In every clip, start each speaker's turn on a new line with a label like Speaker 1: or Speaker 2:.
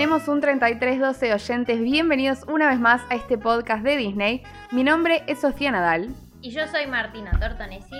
Speaker 1: Tenemos un 3312 oyentes. Bienvenidos una vez más a este podcast de Disney. Mi nombre es Sofía Nadal.
Speaker 2: Y yo soy Martina Tortonesi.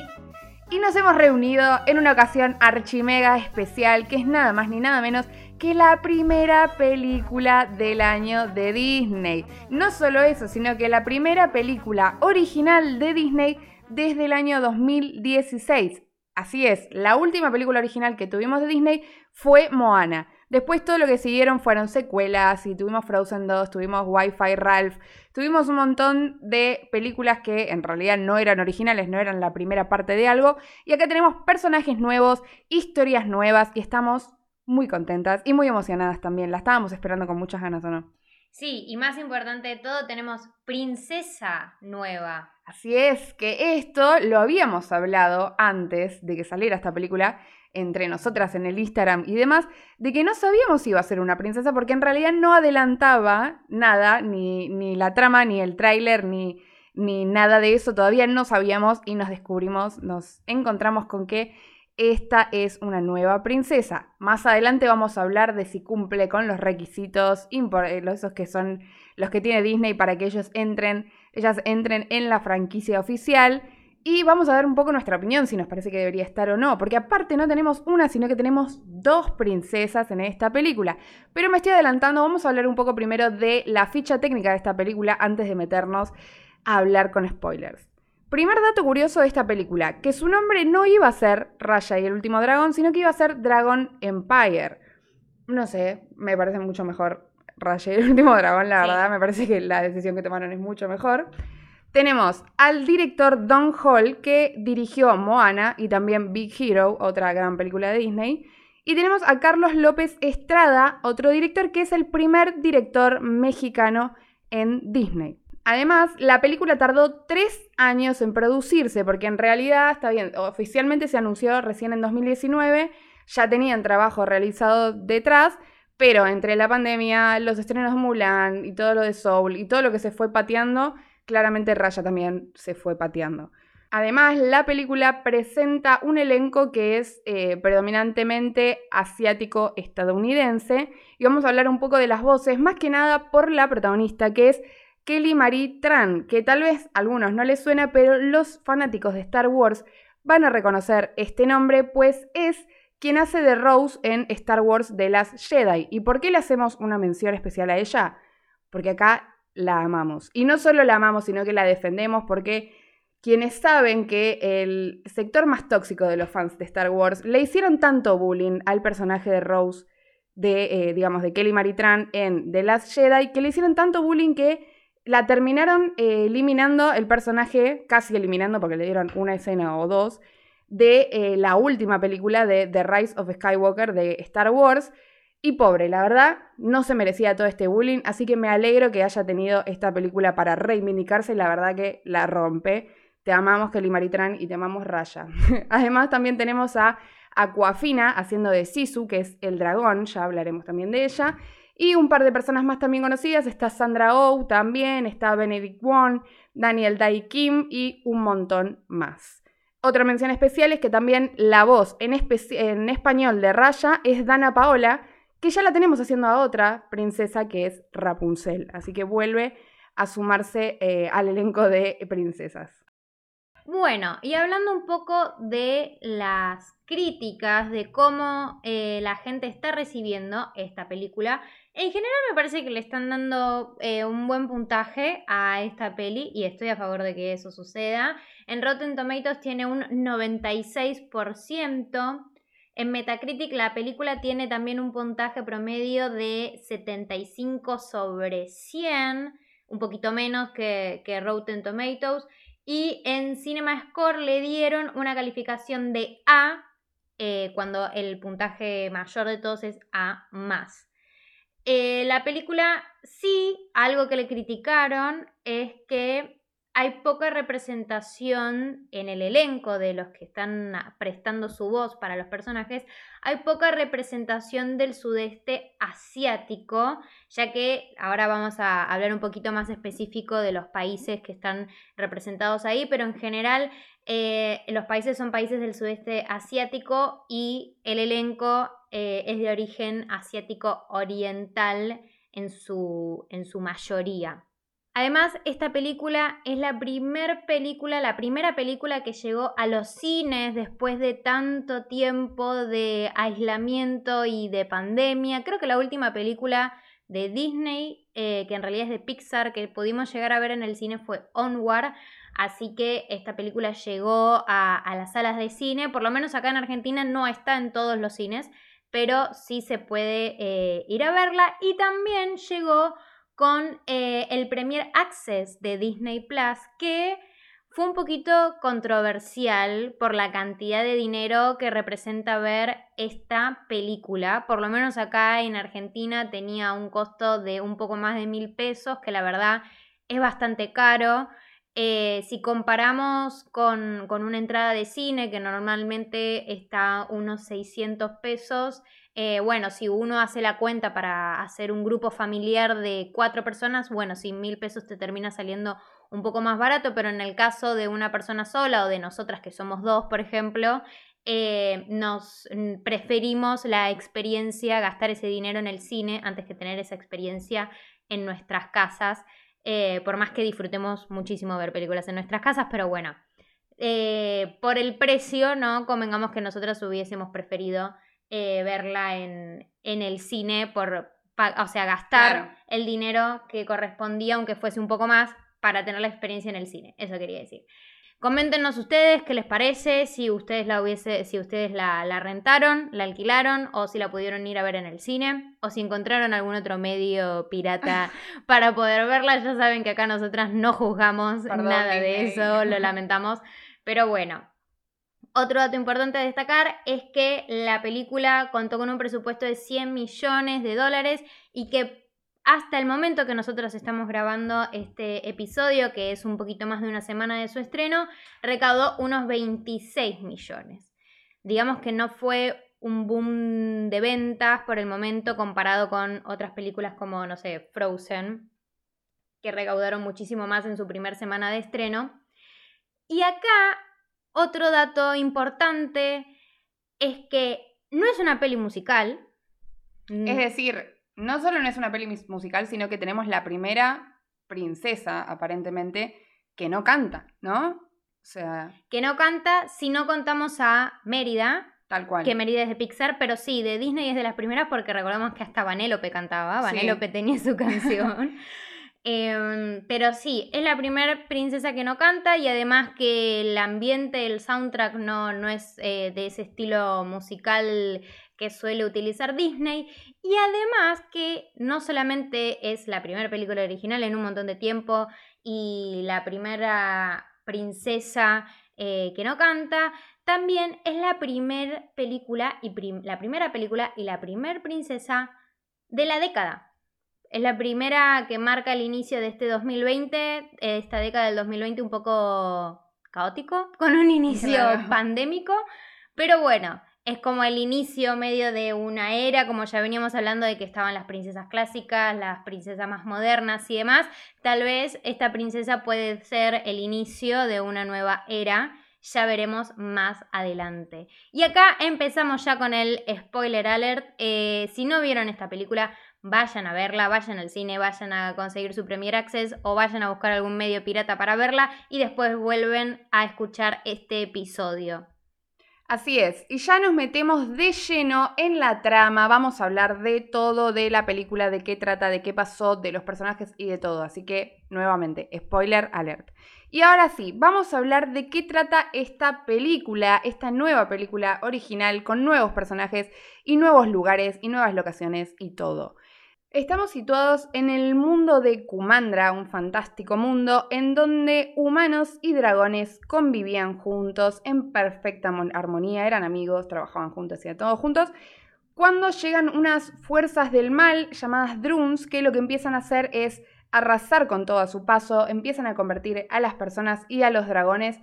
Speaker 1: Y nos hemos reunido en una ocasión archimega especial, que es nada más ni nada menos que la primera película del año de Disney. No solo eso, sino que la primera película original de Disney desde el año 2016. Así es, la última película original que tuvimos de Disney fue Moana. Después todo lo que siguieron fueron secuelas y tuvimos Frozen 2, tuvimos Wi-Fi Ralph, tuvimos un montón de películas que en realidad no eran originales, no eran la primera parte de algo. Y acá tenemos personajes nuevos, historias nuevas y estamos muy contentas y muy emocionadas también. La estábamos esperando con muchas ganas, ¿o no?
Speaker 2: Sí, y más importante de todo, tenemos princesa nueva.
Speaker 1: Así es, que esto lo habíamos hablado antes de que saliera esta película entre nosotras en el Instagram y demás, de que no sabíamos si iba a ser una princesa porque en realidad no adelantaba nada, ni, ni la trama, ni el tráiler, ni, ni nada de eso, todavía no sabíamos y nos descubrimos, nos encontramos con que esta es una nueva princesa. Más adelante vamos a hablar de si cumple con los requisitos, eh, esos que son los que tiene Disney para que ellos entren, ellas entren en la franquicia oficial. Y vamos a dar un poco nuestra opinión si nos parece que debería estar o no, porque aparte no tenemos una, sino que tenemos dos princesas en esta película. Pero me estoy adelantando, vamos a hablar un poco primero de la ficha técnica de esta película antes de meternos a hablar con spoilers. Primer dato curioso de esta película, que su nombre no iba a ser Raya y el último dragón, sino que iba a ser Dragon Empire. No sé, me parece mucho mejor Raya y el último dragón, la verdad, me parece que la decisión que tomaron es mucho mejor. Tenemos al director Don Hall, que dirigió Moana y también Big Hero, otra gran película de Disney. Y tenemos a Carlos López Estrada, otro director que es el primer director mexicano en Disney. Además, la película tardó tres años en producirse, porque en realidad, está bien, oficialmente se anunció recién en 2019, ya tenían trabajo realizado detrás, pero entre la pandemia, los estrenos de Mulan y todo lo de Soul y todo lo que se fue pateando, claramente Raya también se fue pateando. Además, la película presenta un elenco que es eh, predominantemente asiático-estadounidense y vamos a hablar un poco de las voces, más que nada por la protagonista, que es Kelly Marie Tran, que tal vez a algunos no les suena, pero los fanáticos de Star Wars van a reconocer este nombre, pues es quien hace de Rose en Star Wars The Last Jedi. ¿Y por qué le hacemos una mención especial a ella? Porque acá la amamos. Y no solo la amamos, sino que la defendemos porque quienes saben que el sector más tóxico de los fans de Star Wars le hicieron tanto bullying al personaje de Rose, de, eh, digamos, de Kelly Maritran en The Last Jedi, que le hicieron tanto bullying que la terminaron eh, eliminando el personaje, casi eliminando porque le dieron una escena o dos, de eh, la última película de The Rise of Skywalker de Star Wars. Y pobre, la verdad, no se merecía todo este bullying, así que me alegro que haya tenido esta película para reivindicarse, la verdad que la rompe. Te amamos Kelly Maritran y te amamos Raya. Además también tenemos a Aquafina haciendo de Sisu, que es el dragón, ya hablaremos también de ella. Y un par de personas más también conocidas, está Sandra Oh también, está Benedict Wong, Daniel Dai Kim y un montón más. Otra mención especial es que también la voz en español de Raya es Dana Paola, que ya la tenemos haciendo a otra princesa que es Rapunzel. Así que vuelve a sumarse eh, al elenco de princesas.
Speaker 2: Bueno, y hablando un poco de las críticas, de cómo eh, la gente está recibiendo esta película, en general me parece que le están dando eh, un buen puntaje a esta peli y estoy a favor de que eso suceda. En Rotten Tomatoes tiene un 96%. En Metacritic la película tiene también un puntaje promedio de 75 sobre 100, un poquito menos que, que Rotten Tomatoes. Y en CinemaScore le dieron una calificación de A, eh, cuando el puntaje mayor de todos es A más. Eh, la película sí, algo que le criticaron es que hay poca representación en el elenco de los que están prestando su voz para los personajes, hay poca representación del sudeste asiático, ya que ahora vamos a hablar un poquito más específico de los países que están representados ahí, pero en general Eh, los países son países del sudeste asiático y el elenco eh, es de origen asiático oriental en su, en su mayoría. Además, esta película es la primer película, la primera película que llegó a los cines después de tanto tiempo de aislamiento y de pandemia. Creo que la última película de Disney, eh, que en realidad es de Pixar, que pudimos llegar a ver en el cine fue Onward. Así que esta película llegó a, las salas de cine, por lo menos acá en Argentina no está en todos los cines, pero sí se puede eh, ir a verla. Y también llegó con eh, el Premier Access de Disney Plus, que fue un poquito controversial por la cantidad de dinero que representa ver esta película. Por lo menos acá en Argentina tenía un costo de un poco más de mil pesos, que la verdad es bastante caro. Eh, si comparamos con, una entrada de cine que normalmente está unos 600 pesos, eh, bueno, si uno hace la cuenta para hacer un grupo familiar de cuatro personas, bueno, sin mil pesos te termina saliendo un poco más barato, pero en el caso de una persona sola o de nosotras que somos dos, por ejemplo, eh, nos mm, preferimos la experiencia, gastar ese dinero en el cine antes que tener esa experiencia en nuestras casas. Eh, por más que disfrutemos muchísimo ver películas en nuestras casas, pero bueno, por el precio, ¿no? Convengamos que nosotros hubiésemos preferido eh, verla en, el cine, por, o sea, gastar el dinero que correspondía, aunque fuese un poco más, para tener la experiencia en el cine. Eso quería decir. Coméntenos ustedes qué les parece, si ustedes la hubiese, si ustedes la, rentaron, la alquilaron, o si la pudieron ir a ver en el cine, o si encontraron algún otro medio pirata para poder verla. Ya saben que acá nosotras no juzgamos nada de eso, lo lamentamos. Pero bueno, otro dato importante a destacar es que la película contó con un presupuesto de 100 millones de dólares y que hasta el momento que nosotros estamos grabando este episodio, que es un poquito más de una semana de su estreno, recaudó unos 26 millones. Digamos que no fue un boom de ventas por el momento comparado con otras películas como, no sé, Frozen, que recaudaron muchísimo más en su primera semana de estreno. Y acá, otro dato importante es que no es una peli musical.
Speaker 1: Es decir, no solo no es una peli musical, sino que tenemos la primera princesa, aparentemente, que no canta, ¿no? O sea.
Speaker 2: Que no canta si no contamos a Mérida.
Speaker 1: Tal cual.
Speaker 2: Que Mérida es de Pixar, pero sí, de Disney es de las primeras porque recordamos que hasta Vanellope cantaba. Vanellope tenía su canción. Em, pero sí, es la primera princesa que no canta y además que el ambiente, el soundtrack no, no es eh, de ese estilo musical que suele utilizar Disney y además que no solamente es la primera película original en un montón de tiempo y la primera princesa eh, que no canta, también es la primera película y la primera película y la primera princesa de la década. Es la primera que marca el inicio de este 2020, esta década del 2020 un poco caótico, con un inicio pandémico, pero bueno, es como el inicio medio de una era, como ya veníamos hablando de que estaban las princesas clásicas, las princesas más modernas y demás. Tal vez esta princesa puede ser el inicio de una nueva era. Ya veremos más adelante. Y acá empezamos ya con el spoiler alert. Eh, si no vieron esta película, vayan a verla, vayan al cine, vayan a conseguir su Premier Access o vayan a buscar algún medio pirata para verla y después vuelven a escuchar este episodio.
Speaker 1: Así es, y ya nos metemos de lleno en la trama, vamos a hablar de todo, de la película, de qué trata, de qué pasó, de los personajes y de todo, así que nuevamente, spoiler alert. Y ahora sí, vamos a hablar de qué trata esta película, esta nueva película original con nuevos personajes y nuevos lugares y nuevas locaciones y todo. Estamos situados en el mundo de Kumandra, un fantástico mundo en donde humanos y dragones convivían juntos en perfecta armonía, eran amigos, trabajaban juntos y todos juntos. Cuando llegan unas fuerzas del mal llamadas Druns, que lo que empiezan a hacer es arrasar con todo a su paso, empiezan a convertir a las personas y a los dragones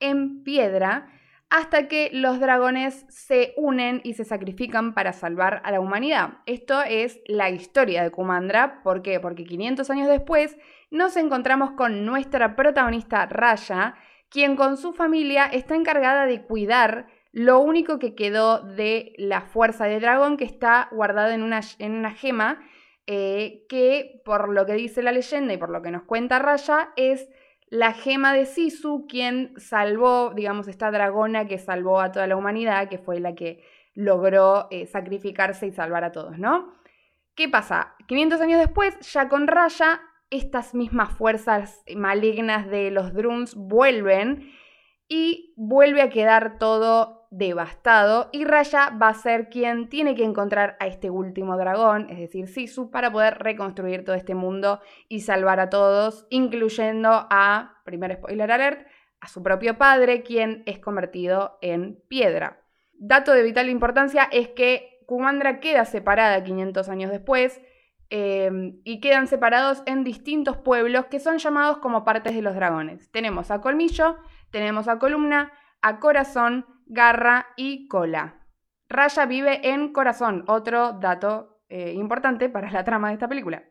Speaker 1: en piedra hasta que los dragones se unen y se sacrifican para salvar a la humanidad. Esto es la historia de Kumandra. ¿Por qué? Porque 500 años después nos encontramos con nuestra protagonista Raya, quien con su familia está encargada de cuidar lo único que quedó de la fuerza de dragón que está guardado en una, en una gema eh, que por lo que dice la leyenda y por lo que nos cuenta Raya es la gema de Sisu quien salvó, digamos, esta dragona que salvó a toda la humanidad, que fue la que logró eh, sacrificarse y salvar a todos, ¿no? ¿Qué pasa? 500 años después, ya con Raya, estas mismas fuerzas malignas de los Drums vuelven y vuelve a quedar todo devastado y Raya va a ser quien tiene que encontrar a este último dragón, es decir, Sisu, para poder reconstruir todo este mundo y salvar a todos, incluyendo a, primer spoiler alert, a su propio padre, quien es convertido en piedra. Dato de vital importancia es que Kumandra queda separada 500 años después em, y quedan separados en distintos pueblos que son llamados como partes de los dragones. Tenemos a Colmillo, tenemos a Columna, a Corazón, garra y cola. Raya vive en corazón, otro dato eh, importante para la trama de esta película.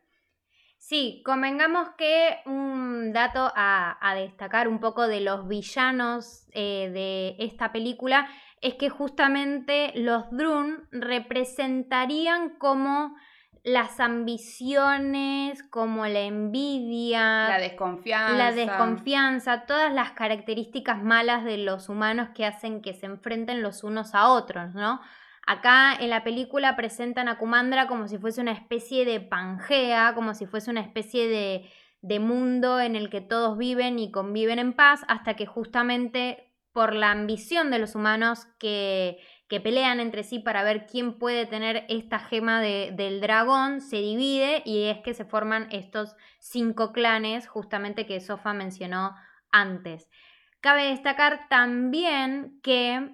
Speaker 2: Sí, convengamos que un dato a, destacar un poco de los villanos eh, de esta película es que justamente los Drun representarían como las ambiciones, como la envidia,
Speaker 1: la desconfianza.
Speaker 2: la desconfianza, todas las características malas de los humanos que hacen que se enfrenten los unos a otros, ¿no? Acá en la película presentan a Kumandra como si fuese una especie de Pangea, como si fuese una especie de, de mundo en el que todos viven y conviven en paz, hasta que justamente por la ambición de los humanos que que pelean entre sí para ver quién puede tener esta gema del dragón, se divide y es que se forman estos cinco clanes justamente que Sofa mencionó antes. Cabe destacar también que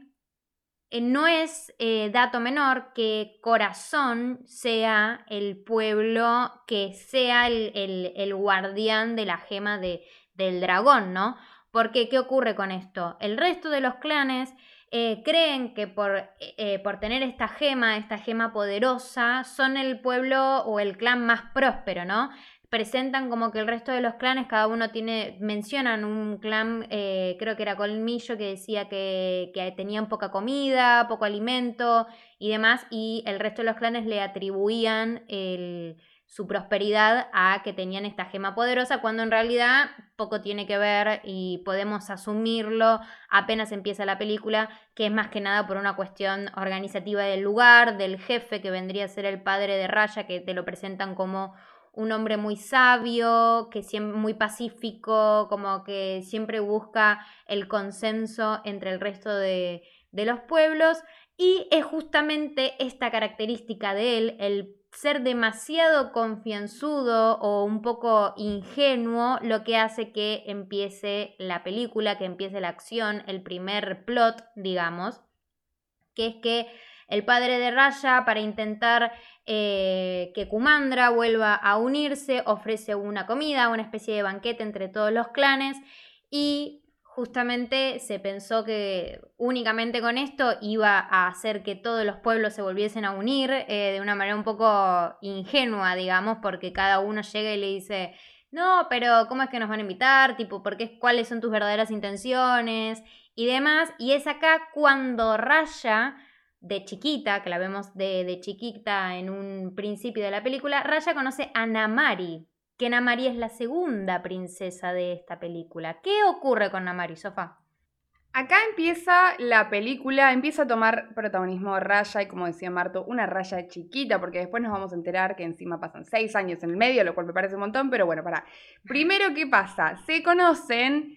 Speaker 2: eh, no es eh, dato menor que Corazón sea el pueblo que sea el, guardián de la gema de, del dragón, ¿no? Porque, ¿qué ocurre con esto? El resto de los clanes eh, creen que por, eh, por, tener esta gema, esta gema poderosa, son el pueblo o el clan más próspero, ¿no? Presentan como que el resto de los clanes, cada uno tiene, mencionan un clan, eh, creo que era Colmillo, que decía que, que tenían poca comida, poco alimento y demás, y el resto de los clanes le atribuían el su prosperidad a que tenían esta gema poderosa, cuando en realidad poco tiene que ver y podemos asumirlo apenas empieza la película, que es más que nada por una cuestión organizativa del lugar, del jefe que vendría a ser el padre de Raya, que te lo presentan como un hombre muy sabio, que siempre muy pacífico, como que siempre busca el consenso entre el resto de, de los pueblos. Y es justamente esta característica de él, el ser demasiado confianzudo o un poco ingenuo lo que hace que empiece la película, que empiece la acción, el primer plot, digamos, que es que el padre de Raya, para intentar eh, que Kumandra vuelva a unirse, ofrece una comida, una especie de banquete entre todos los clanes y justamente se pensó que únicamente con esto iba a hacer que todos los pueblos se volviesen a unir eh, de una manera un poco ingenua, digamos, porque cada uno llega y le dice, no, pero ¿cómo es que nos van a invitar? Tipo, ¿por qué, ¿cuáles son tus verdaderas intenciones? Y demás. Y es acá cuando Raya, de chiquita, que la vemos de, de chiquita en un principio de la película, Raya conoce a Namari, que Namari es la segunda princesa de esta película. ¿Qué ocurre con Namari, Sofa?
Speaker 1: Acá empieza la película, empieza a tomar protagonismo Raya y como decía Marto, una Raya chiquita, porque después nos vamos a enterar que encima pasan seis años en el medio, lo cual me parece un montón, pero bueno, para. Primero, ¿qué pasa? Se conocen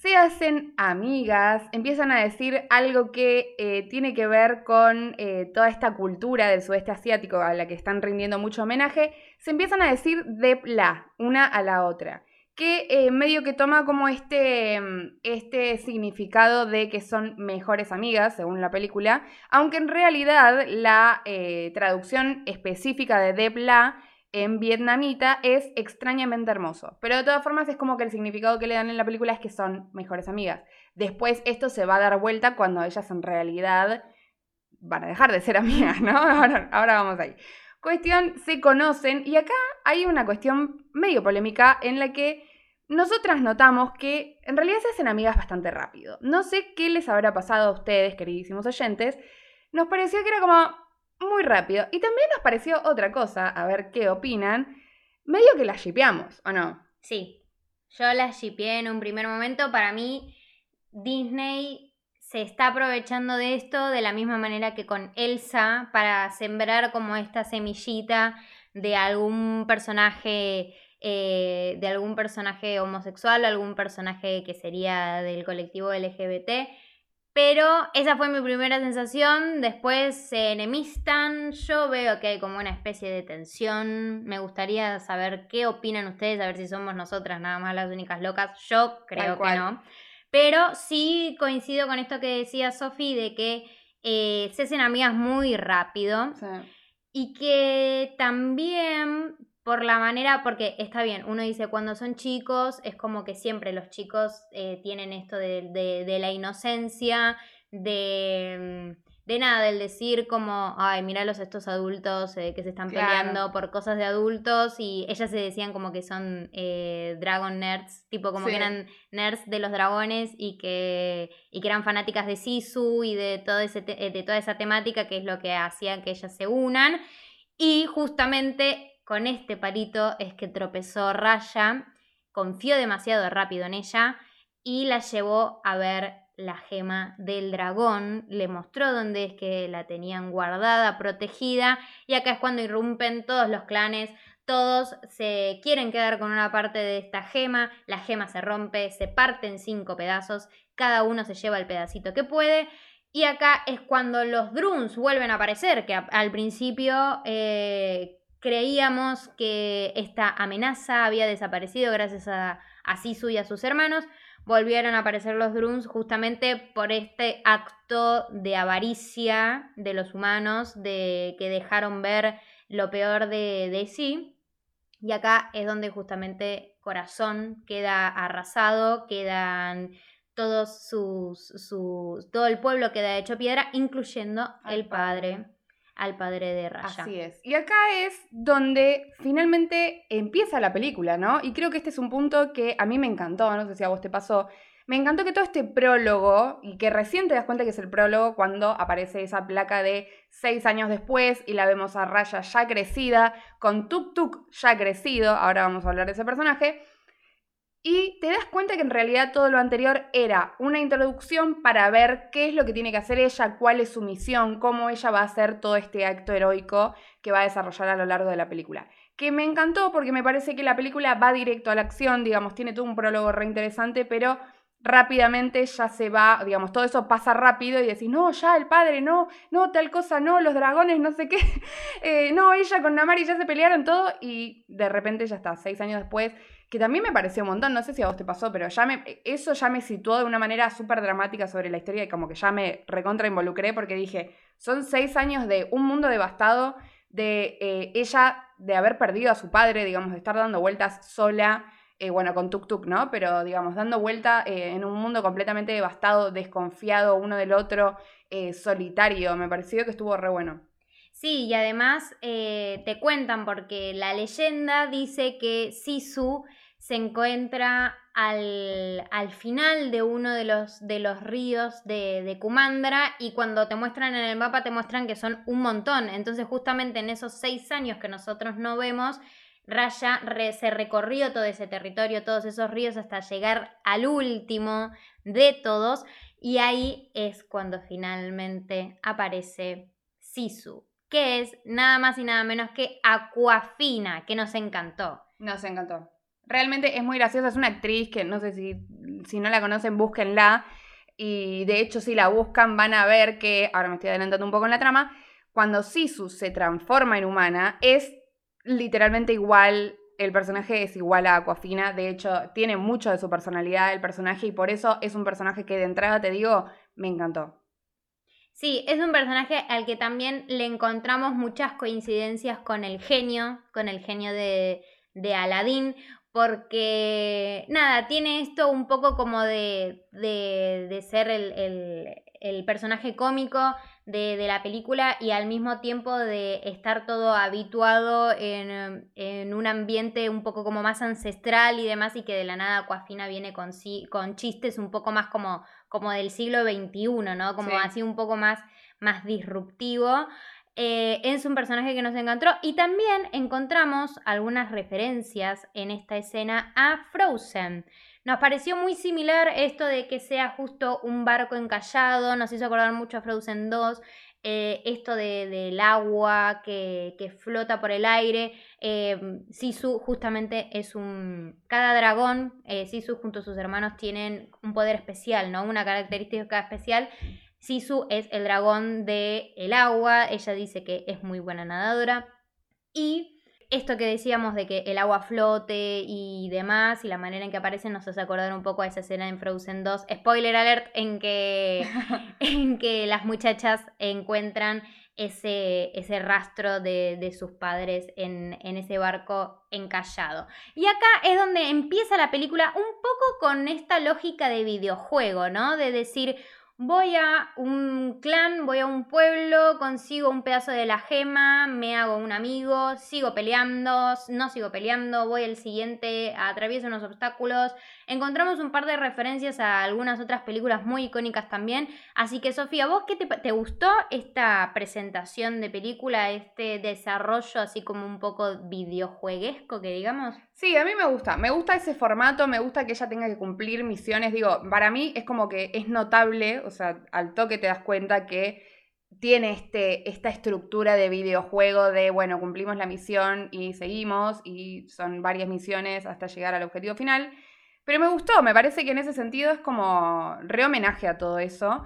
Speaker 1: se hacen amigas, empiezan a decir algo que eh, tiene que ver con eh, toda esta cultura del sudeste asiático a la que están rindiendo mucho homenaje, se empiezan a decir de la, una a la otra, que eh, medio que toma como este, mm, este significado de que son mejores amigas, según la película, aunque en realidad la traducción específica de Depla en vietnamita es extrañamente hermoso. Pero de todas formas es como que el significado que le dan en la película es que son mejores amigas. Después esto se va a dar vuelta cuando ellas en realidad van a dejar de ser amigas, ¿no? Ahora, ahora vamos ahí. Cuestión, se conocen y acá hay una cuestión medio polémica en la que nosotras notamos que en realidad se hacen amigas bastante rápido. No sé qué les habrá pasado a ustedes, queridísimos oyentes. Nos pareció que era como muy rápido. Y también nos pareció otra cosa, a ver qué opinan. Medio que la shipeamos, ¿o no?
Speaker 2: Sí, yo la shipeé en un primer momento. Para mí, Disney se está aprovechando de esto de la misma manera que con Elsa para sembrar como esta semillita de algún personaje eh, de algún personaje homosexual, algún personaje que sería del colectivo LGBT. Pero esa fue mi primera sensación. Después se enemistan. Yo veo que hay como una especie de tensión. Me gustaría saber qué opinan ustedes, a ver si somos nosotras nada más las únicas locas. Yo creo que no. Pero sí coincido con esto que decía Sofi de que eh, se hacen amigas muy rápido. Y que también por la manera, porque está bien, uno dice cuando son chicos, es como que siempre los chicos eh, tienen esto de, la inocencia, de, mm, de nada, del decir como, ay, míralos estos adultos eh, que se están peleando por cosas de adultos y ellas se decían como que son eh, dragon nerds, tipo como que eran nerds de los dragones y que, y que eran fanáticas de Sisu y de, todo ese de toda esa temática que es lo que hacía que ellas se unan. Y justamente con este palito es que tropezó Raya, confió demasiado rápido en ella y la llevó a ver la gema del dragón, le mostró dónde es que la tenían guardada, protegida, y acá es cuando irrumpen todos los clanes, todos se quieren quedar con una parte de esta gema, la gema se rompe, se parte en cinco pedazos, cada uno se lleva el pedacito que puede, y acá es cuando los drones vuelven a aparecer, que al principio eh, Creíamos que esta amenaza había desaparecido gracias a, a Sisu y a sus hermanos. Volvieron a aparecer los Druns justamente por este acto de avaricia de los humanos, de que dejaron ver lo peor de, de sí. Y acá es donde justamente Corazón queda arrasado, quedan todos sus, sus todo el pueblo queda hecho piedra, incluyendo el padre al padre de Raya.
Speaker 1: Así es. Y acá es donde finalmente empieza la película, ¿no? Y creo que este es un punto que a mí me encantó, no sé si a vos te pasó. Me encantó que todo este prólogo, y que recién te das cuenta que es el prólogo cuando aparece esa placa de seis años después y la vemos a Raya ya crecida, con Tuk Tuk ya crecido, ahora vamos a hablar de ese personaje, y te das cuenta que en realidad todo lo anterior era una introducción para ver qué es lo que tiene que hacer ella, cuál es su misión, cómo ella va a hacer todo este acto heroico que va a desarrollar a lo largo de la película. Que me encantó porque me parece que la película va directo a la acción, digamos, tiene todo un prólogo re interesante, pero rápidamente ya se va, digamos, todo eso pasa rápido y decís, no, ya el padre, no, no, tal cosa, no, los dragones, no sé qué, eh, no, ella con Namari ya se pelearon todo y de repente ya está, seis años después que también me pareció un montón, no sé si a vos te pasó, pero ya me, eso ya me situó de una manera súper dramática sobre la historia y como que ya me recontra involucré porque dije, son seis años de un mundo devastado, de eh, ella, de haber perdido a su padre, digamos, de estar dando vueltas sola, eh, bueno, con Tuk Tuk, ¿no? Pero digamos, dando vuelta eh, en un mundo completamente devastado, desconfiado uno del otro, solitario, me pareció que estuvo re bueno.
Speaker 2: Sí, y además te cuentan porque la leyenda dice que Sisu se encuentra al, final de uno de los, de los ríos de, de, Kumandra y cuando te muestran en el mapa te muestran que son un montón. Entonces justamente en esos seis años que nosotros no vemos, Raya se recorrió todo ese territorio, todos esos ríos hasta llegar al último de todos y ahí es cuando finalmente aparece Sisu, que es nada más y nada menos que Aquafina, que nos encantó.
Speaker 1: Nos encantó. Realmente es muy graciosa, es una actriz que no sé si, si no la conocen, búsquenla. Y de hecho, si la buscan, van a ver que, ahora me estoy adelantando un poco en la trama, cuando Sisu se transforma en humana, es literalmente igual, el personaje es igual a Aquafina, de hecho, tiene mucho de su personalidad el personaje y por eso es un personaje que de entrada te digo, me encantó.
Speaker 2: Sí, es un personaje al que también le encontramos muchas coincidencias con el genio, con el genio de, de Aladdin, porque, nada, tiene esto un poco como de, de, ser el, el personaje cómico de, la película y al mismo tiempo de estar todo habituado en, en, un ambiente un poco como más ancestral y demás y que de la nada Aquafina viene con, con chistes un poco más como, como del siglo XXI, ¿no? Como así un poco más, más disruptivo. Eh, es un personaje que nos encontró y también encontramos algunas referencias en esta escena a Frozen. Nos pareció muy similar esto de que sea justo un barco encallado, nos hizo acordar mucho a Frozen 2, eh, esto del agua que, flota por el aire. Eh, Sisu justamente es un... Cada dragón, Sisu junto a sus hermanos tienen un poder especial, ¿no? Una característica especial. Sisu es el dragón del el agua, ella dice que es muy buena nadadora. Y esto que decíamos de que el agua flote y demás, y la manera en que aparecen nos hace acordar un poco a esa escena en Frozen 2. Spoiler alert, en que, en que las muchachas encuentran ese, ese rastro de, sus padres en, en, ese barco encallado. Y acá es donde empieza la película un poco con esta lógica de videojuego, ¿no? De decir, Voy a un clan, voy a un pueblo, consigo un pedazo de la gema, me hago un amigo, sigo peleando, no sigo peleando, voy al siguiente, atravieso unos obstáculos. Encontramos un par de referencias a algunas otras películas muy icónicas también. Así que Sofía, ¿vos qué te, gustó esta presentación de película, este desarrollo así como un poco videojueguesco que digamos?
Speaker 1: Sí, a mí me gusta, me gusta ese formato, me gusta que ella tenga que cumplir misiones, digo, para mí es como que es notable, o sea, al toque te das cuenta que tiene este, esta estructura de videojuego de, bueno, cumplimos la misión y seguimos, y son varias misiones hasta llegar al objetivo final, pero me gustó, me parece que en ese sentido es como re homenaje a todo eso.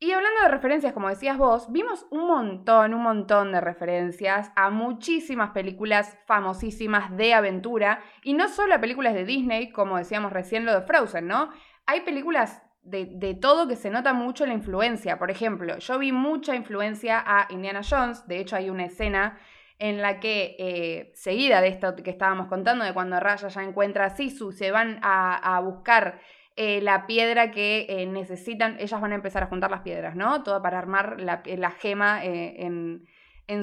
Speaker 1: Y hablando de referencias, como decías vos, vimos un montón, un montón de referencias a muchísimas películas famosísimas de aventura, y no solo a películas de Disney, como decíamos recién lo de Frozen, ¿no? Hay películas de, todo que se nota mucho la influencia. Por ejemplo, yo vi mucha influencia a Indiana Jones, de hecho hay una escena en la que, eh, seguida de esto que estábamos contando, de cuando Raya ya encuentra a Sisu, se van a buscar eh, la piedra que eh, necesitan, ellas van a empezar a juntar las piedras, ¿no? Todo para armar la, gema en,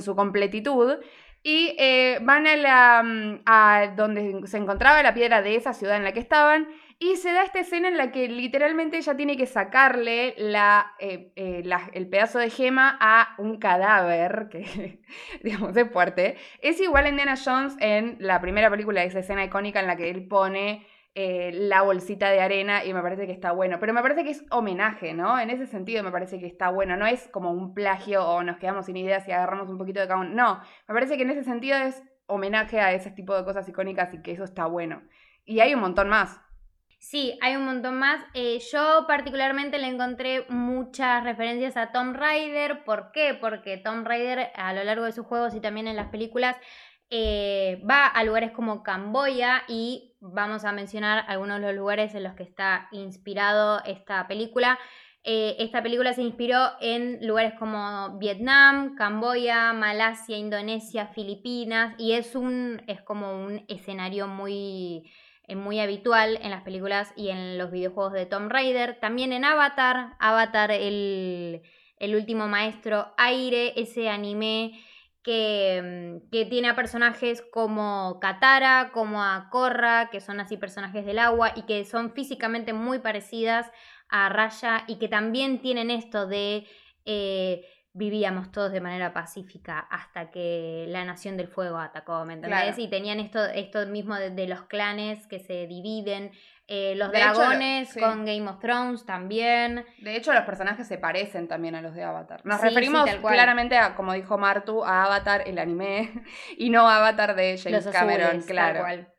Speaker 1: su completitud. Y van a, la, mm, a donde se encontraba la piedra de esa ciudad en la que estaban. Y se da esta escena en la que literalmente ella tiene que sacarle la, el pedazo de gema a un cadáver, que digamos es fuerte. Es igual a Indiana Jones en la primera película, esa escena icónica en la que él pone eh, la bolsita de arena y me parece que está bueno. Pero me parece que es homenaje, ¿no? En ese sentido me parece que está bueno. No es como un plagio o nos quedamos sin ideas y agarramos un poquito de cada. No, me parece que en ese sentido es homenaje a ese tipo de cosas icónicas y que eso está bueno. Y hay un montón más.
Speaker 2: Sí, hay un montón más. Eh, yo particularmente le encontré muchas referencias a Tom Raider. ¿Por qué? Porque Tom Raider a lo largo de sus juegos y también en las películas eh, va a lugares como Camboya y vamos a mencionar algunos de los lugares en los que está inspirado esta película. Eh, esta película se inspiró en lugares como Vietnam, Camboya, Malasia, Indonesia, Filipinas y es un es como un escenario muy muy habitual en las películas y en los videojuegos de Tom Raider. También en Avatar, Avatar el, el último maestro aire, ese anime que, mm, que, tiene a personajes como Katara, como a Korra, que son así personajes del agua y que son físicamente muy parecidas a Raya y que también tienen esto de eh, vivíamos todos de manera pacífica hasta que la Nación del Fuego atacó, ¿me entendés? Y tenían esto, esto mismo de, los clanes que se dividen, eh, los dragones con Game of Thrones también.
Speaker 1: De hecho, los personajes se parecen también a los de Avatar. Nos referimos claramente a, como dijo Martu, a Avatar, el anime, y no a Avatar de James Cameron, claro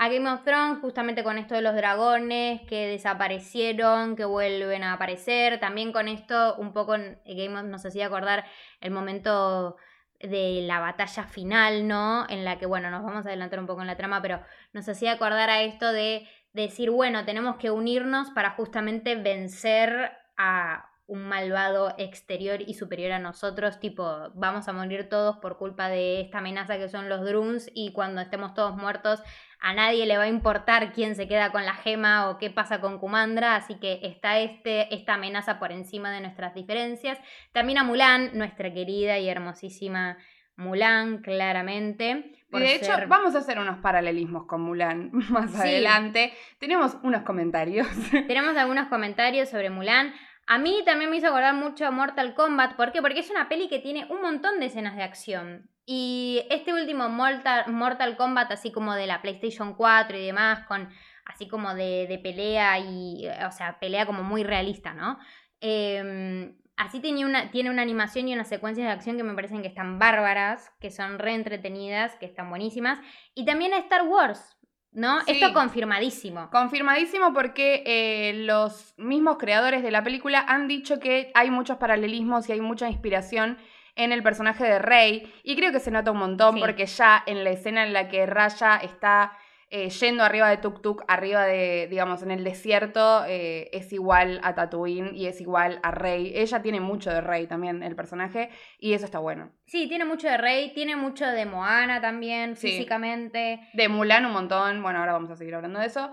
Speaker 2: a Game of Thrones, justamente con esto de los dragones que desaparecieron, que vuelven a aparecer. También con esto, un poco Game of nos hacía acordar el momento de la batalla final, ¿no? En la que, bueno, nos vamos a adelantar un poco en la trama, pero nos hacía acordar a esto de decir, bueno, tenemos que unirnos para justamente vencer a un malvado exterior y superior a nosotros, tipo, vamos a morir todos por culpa de esta amenaza que son los drones y cuando estemos todos muertos a nadie le va a importar quién se queda con la gema o qué pasa con Kumandra, así que está este, esta amenaza por encima de nuestras diferencias. También a Mulan, nuestra querida y hermosísima Mulan, claramente.
Speaker 1: Y de hecho, vamos a hacer unos paralelismos con Mulan más adelante. Tenemos unos comentarios.
Speaker 2: Tenemos algunos comentarios sobre Mulan. A mí también me hizo acordar mucho Mortal Kombat. ¿Por qué? Porque es una peli que tiene un montón de escenas de acción. Y este último Mortal, Mortal Kombat, así como de la PlayStation 4 y demás, con así como de, pelea y, o sea, pelea como muy realista, ¿no? Em, así tiene una, tiene una animación y unas secuencias de acción que me parecen que están bárbaras, que son re entretenidas, que están buenísimas. Y también a Star Wars, ¿No? Esto confirmadísimo.
Speaker 1: Confirmadísimo porque eh, los mismos creadores de la película han dicho que hay muchos paralelismos y hay mucha inspiración en el personaje de Rey. Y creo que se nota un montón porque ya en la escena en la que Raya está eh, yendo arriba de Tuk Tuk, arriba de, digamos, en el desierto, eh, es igual a Tatooine y es igual a Rey. Ella tiene mucho de Rey también, el personaje, y eso está bueno.
Speaker 2: Sí, tiene mucho de Rey, tiene mucho de Moana también, físicamente.
Speaker 1: De Mulan un montón, bueno, ahora vamos a seguir hablando de eso.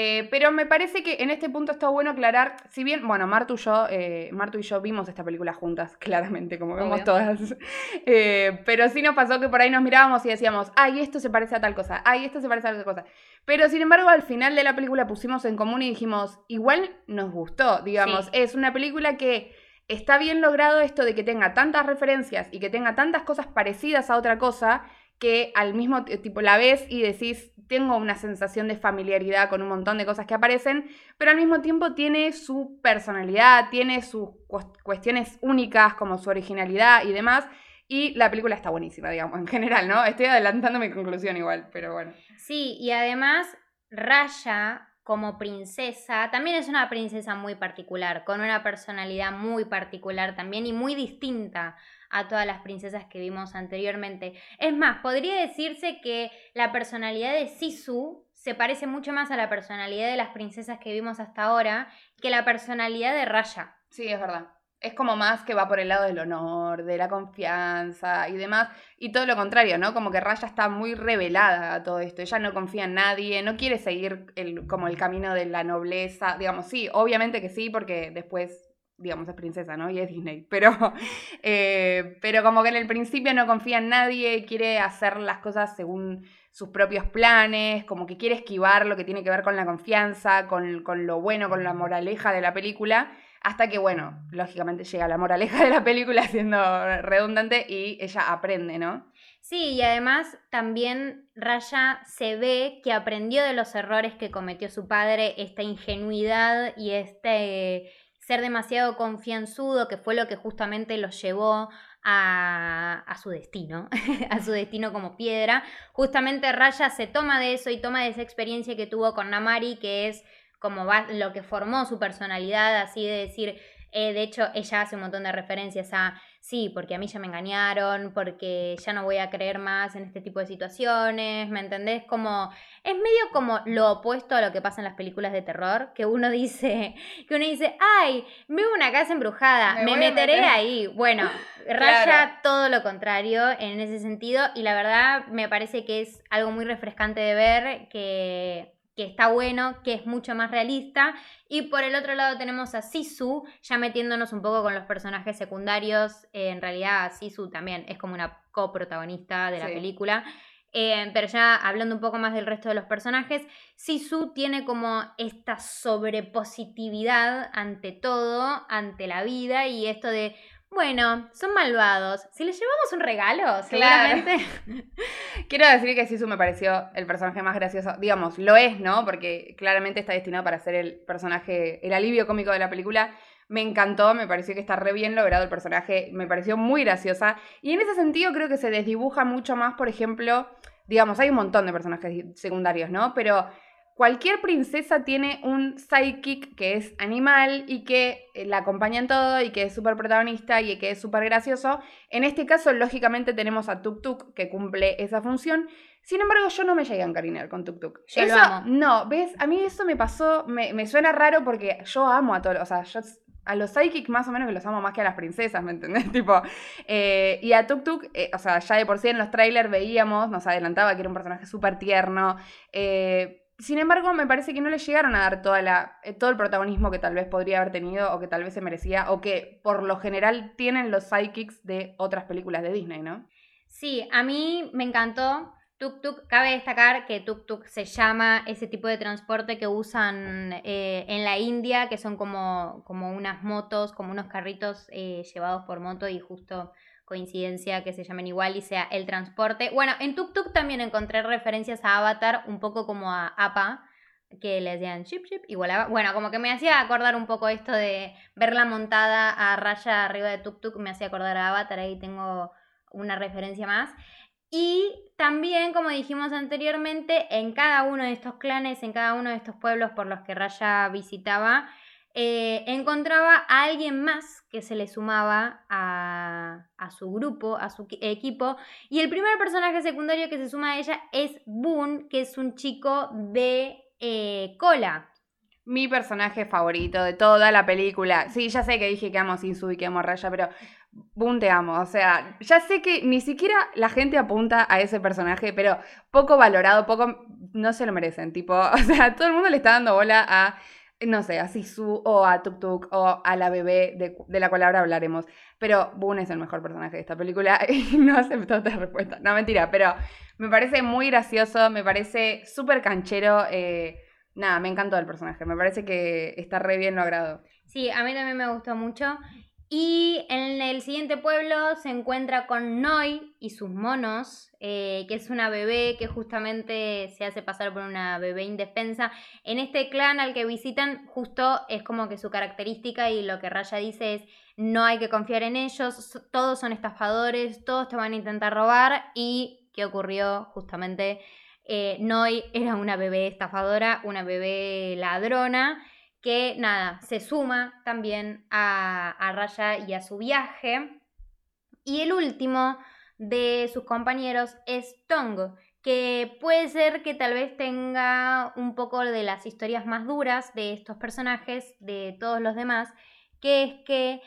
Speaker 1: Eh, pero me parece que en este punto está bueno aclarar, si bien, bueno, Martu y yo, eh, Martu y yo vimos esta película juntas, claramente, como vemos todas. Eh, pero sí nos pasó que por ahí nos mirábamos y decíamos, ay, esto se parece a tal cosa, ay, esto se parece a tal cosa. Pero sin embargo, al final de la película pusimos en común y dijimos, igual nos gustó, digamos, es una película que está bien logrado esto de que tenga tantas referencias y que tenga tantas cosas parecidas a otra cosa que al mismo tiempo la ves y decís, tengo una sensación de familiaridad con un montón de cosas que aparecen, pero al mismo tiempo tiene su personalidad, tiene sus cuestiones únicas como su originalidad y demás. Y la película está buenísima, digamos, en general, ¿no? Estoy adelantando mi conclusión igual, pero bueno.
Speaker 2: Sí, y además Raya como princesa también es una princesa muy particular, con una personalidad muy particular también y muy distinta a todas las princesas que vimos anteriormente. Es más, podría decirse que la personalidad de Sisu se parece mucho más a la personalidad de las princesas que vimos hasta ahora que la personalidad de Raya.
Speaker 1: Sí, es verdad. Es como más que va por el lado del honor, de la confianza y demás. Y todo lo contrario, ¿no? Como que Raya está muy revelada a todo esto. Ella no confía en nadie, no quiere seguir el, como el camino de la nobleza. Digamos, sí, obviamente que sí, porque después digamos, es princesa, ¿no? Y es Disney. Pero, eh, pero como que en el principio no confía en nadie, quiere hacer las cosas según sus propios planes, como que quiere esquivar lo que tiene que ver con la confianza, con, con lo bueno, con la moraleja de la película. Hasta que, bueno, lógicamente llega la moraleja de la película siendo redundante y ella aprende, ¿no?
Speaker 2: Sí, y además también Raya se ve que aprendió de los errores que cometió su padre, esta ingenuidad y este ser demasiado confianzudo, que fue lo que justamente los llevó a, su destino, a su destino como piedra. Justamente Raya se toma de eso y toma de esa experiencia que tuvo con Namari, que es como va, lo que formó su personalidad, así de decir, eh, de hecho, ella hace un montón de referencias a, sí, porque a mí ya me engañaron, porque ya no voy a creer más en este tipo de situaciones, ¿me entendés? Como, es medio como lo opuesto a lo que pasa en las películas de terror, que uno dice, que uno dice, ay, veo una casa embrujada, me, meteré ahí. Bueno, raya todo lo contrario en ese sentido y la verdad me parece que es algo muy refrescante de ver que que está bueno, que es mucho más realista. Y por el otro lado tenemos a Sisu, ya metiéndonos un poco con los personajes secundarios. Eh, en realidad, Sisu también es como una coprotagonista de la película. Eh, pero ya hablando un poco más del resto de los personajes, Sisu tiene como esta sobrepositividad ante todo, ante la vida y esto de, bueno, son malvados. Si les llevamos un regalo, seguramente.
Speaker 1: Quiero decir que Sisu me pareció el personaje más gracioso. Digamos, lo es, ¿no? Porque claramente está destinado para ser el personaje, el alivio cómico de la película. Me encantó, me pareció que está re bien logrado el personaje, me pareció muy graciosa. Y en ese sentido creo que se desdibuja mucho más, por ejemplo, digamos, hay un montón de personajes secundarios, ¿no? Pero cualquier princesa tiene un sidekick que es animal y que eh, la acompaña en todo y que es súper protagonista y que es súper gracioso. En este caso, lógicamente, tenemos a Tuk Tuk que cumple esa función. Sin embargo, yo no me llegué a encariñar con Tuk Tuk. eso, no, ¿ves? A mí eso me pasó, me, me, suena raro porque yo amo a todos, o sea, yo a los psychics más o menos que los amo más que a las princesas, ¿me entendés? tipo, eh, y a Tuk Tuk, eh, o sea, ya de por sí en los trailers veíamos, nos adelantaba que era un personaje súper tierno. Eh, sin embargo, me parece que no le llegaron a dar toda la, todo el protagonismo que tal vez podría haber tenido o que tal vez se merecía o que por lo general tienen los psychics de otras películas de Disney, ¿no?
Speaker 2: Sí, a mí me encantó. Tuk Tuk, cabe destacar que Tuk Tuk se llama ese tipo de transporte que usan eh, en la India, que son como, como unas motos, como unos carritos eh, llevados por moto y justo coincidencia que se llamen igual y sea el transporte. Bueno, en Tuk Tuk también encontré referencias a Avatar, un poco como a APA, que le decían chip chip, igual Bueno, como que me hacía acordar un poco esto de verla montada a raya arriba de Tuk Tuk, me hacía acordar a Avatar, ahí tengo una referencia más. Y también, como dijimos anteriormente, en cada uno de estos clanes, en cada uno de estos pueblos por los que Raya visitaba, eh, encontraba a alguien más que se le sumaba a, su grupo, a su equipo. Y el primer personaje secundario que se suma a ella es Boone, que es un chico de eh, cola
Speaker 1: mi personaje favorito de toda la película. Sí, ya sé que dije que amo Sinsu y que amo Raya, pero boom, te amo. O sea, ya sé que ni siquiera la gente apunta a ese personaje, pero poco valorado, poco. No se lo merecen. Tipo, o sea, todo el mundo le está dando bola a. No sé, a Sisu o a Tuk Tuk o a la bebé de, la cual ahora hablaremos. Pero Boone es el mejor personaje de esta película y no aceptó esta respuesta. No, mentira, pero me parece muy gracioso, me parece súper canchero. Eh, nada, me encantó el personaje. Me parece que está re bien logrado.
Speaker 2: Sí, a mí también me gustó mucho. Y en el siguiente pueblo se encuentra con Noi y sus monos, eh, que es una bebé que justamente se hace pasar por una bebé indefensa. En este clan al que visitan, justo es como que su característica y lo que Raya dice es, no hay que confiar en ellos, todos son estafadores, todos te van a intentar robar. ¿Y qué ocurrió? Justamente eh, Noi era una bebé estafadora, una bebé ladrona, que nada, se suma también a, a Raya y a su viaje. Y el último de sus compañeros es Tong, que puede ser que tal vez tenga un poco de las historias más duras de estos personajes, de todos los demás, que es que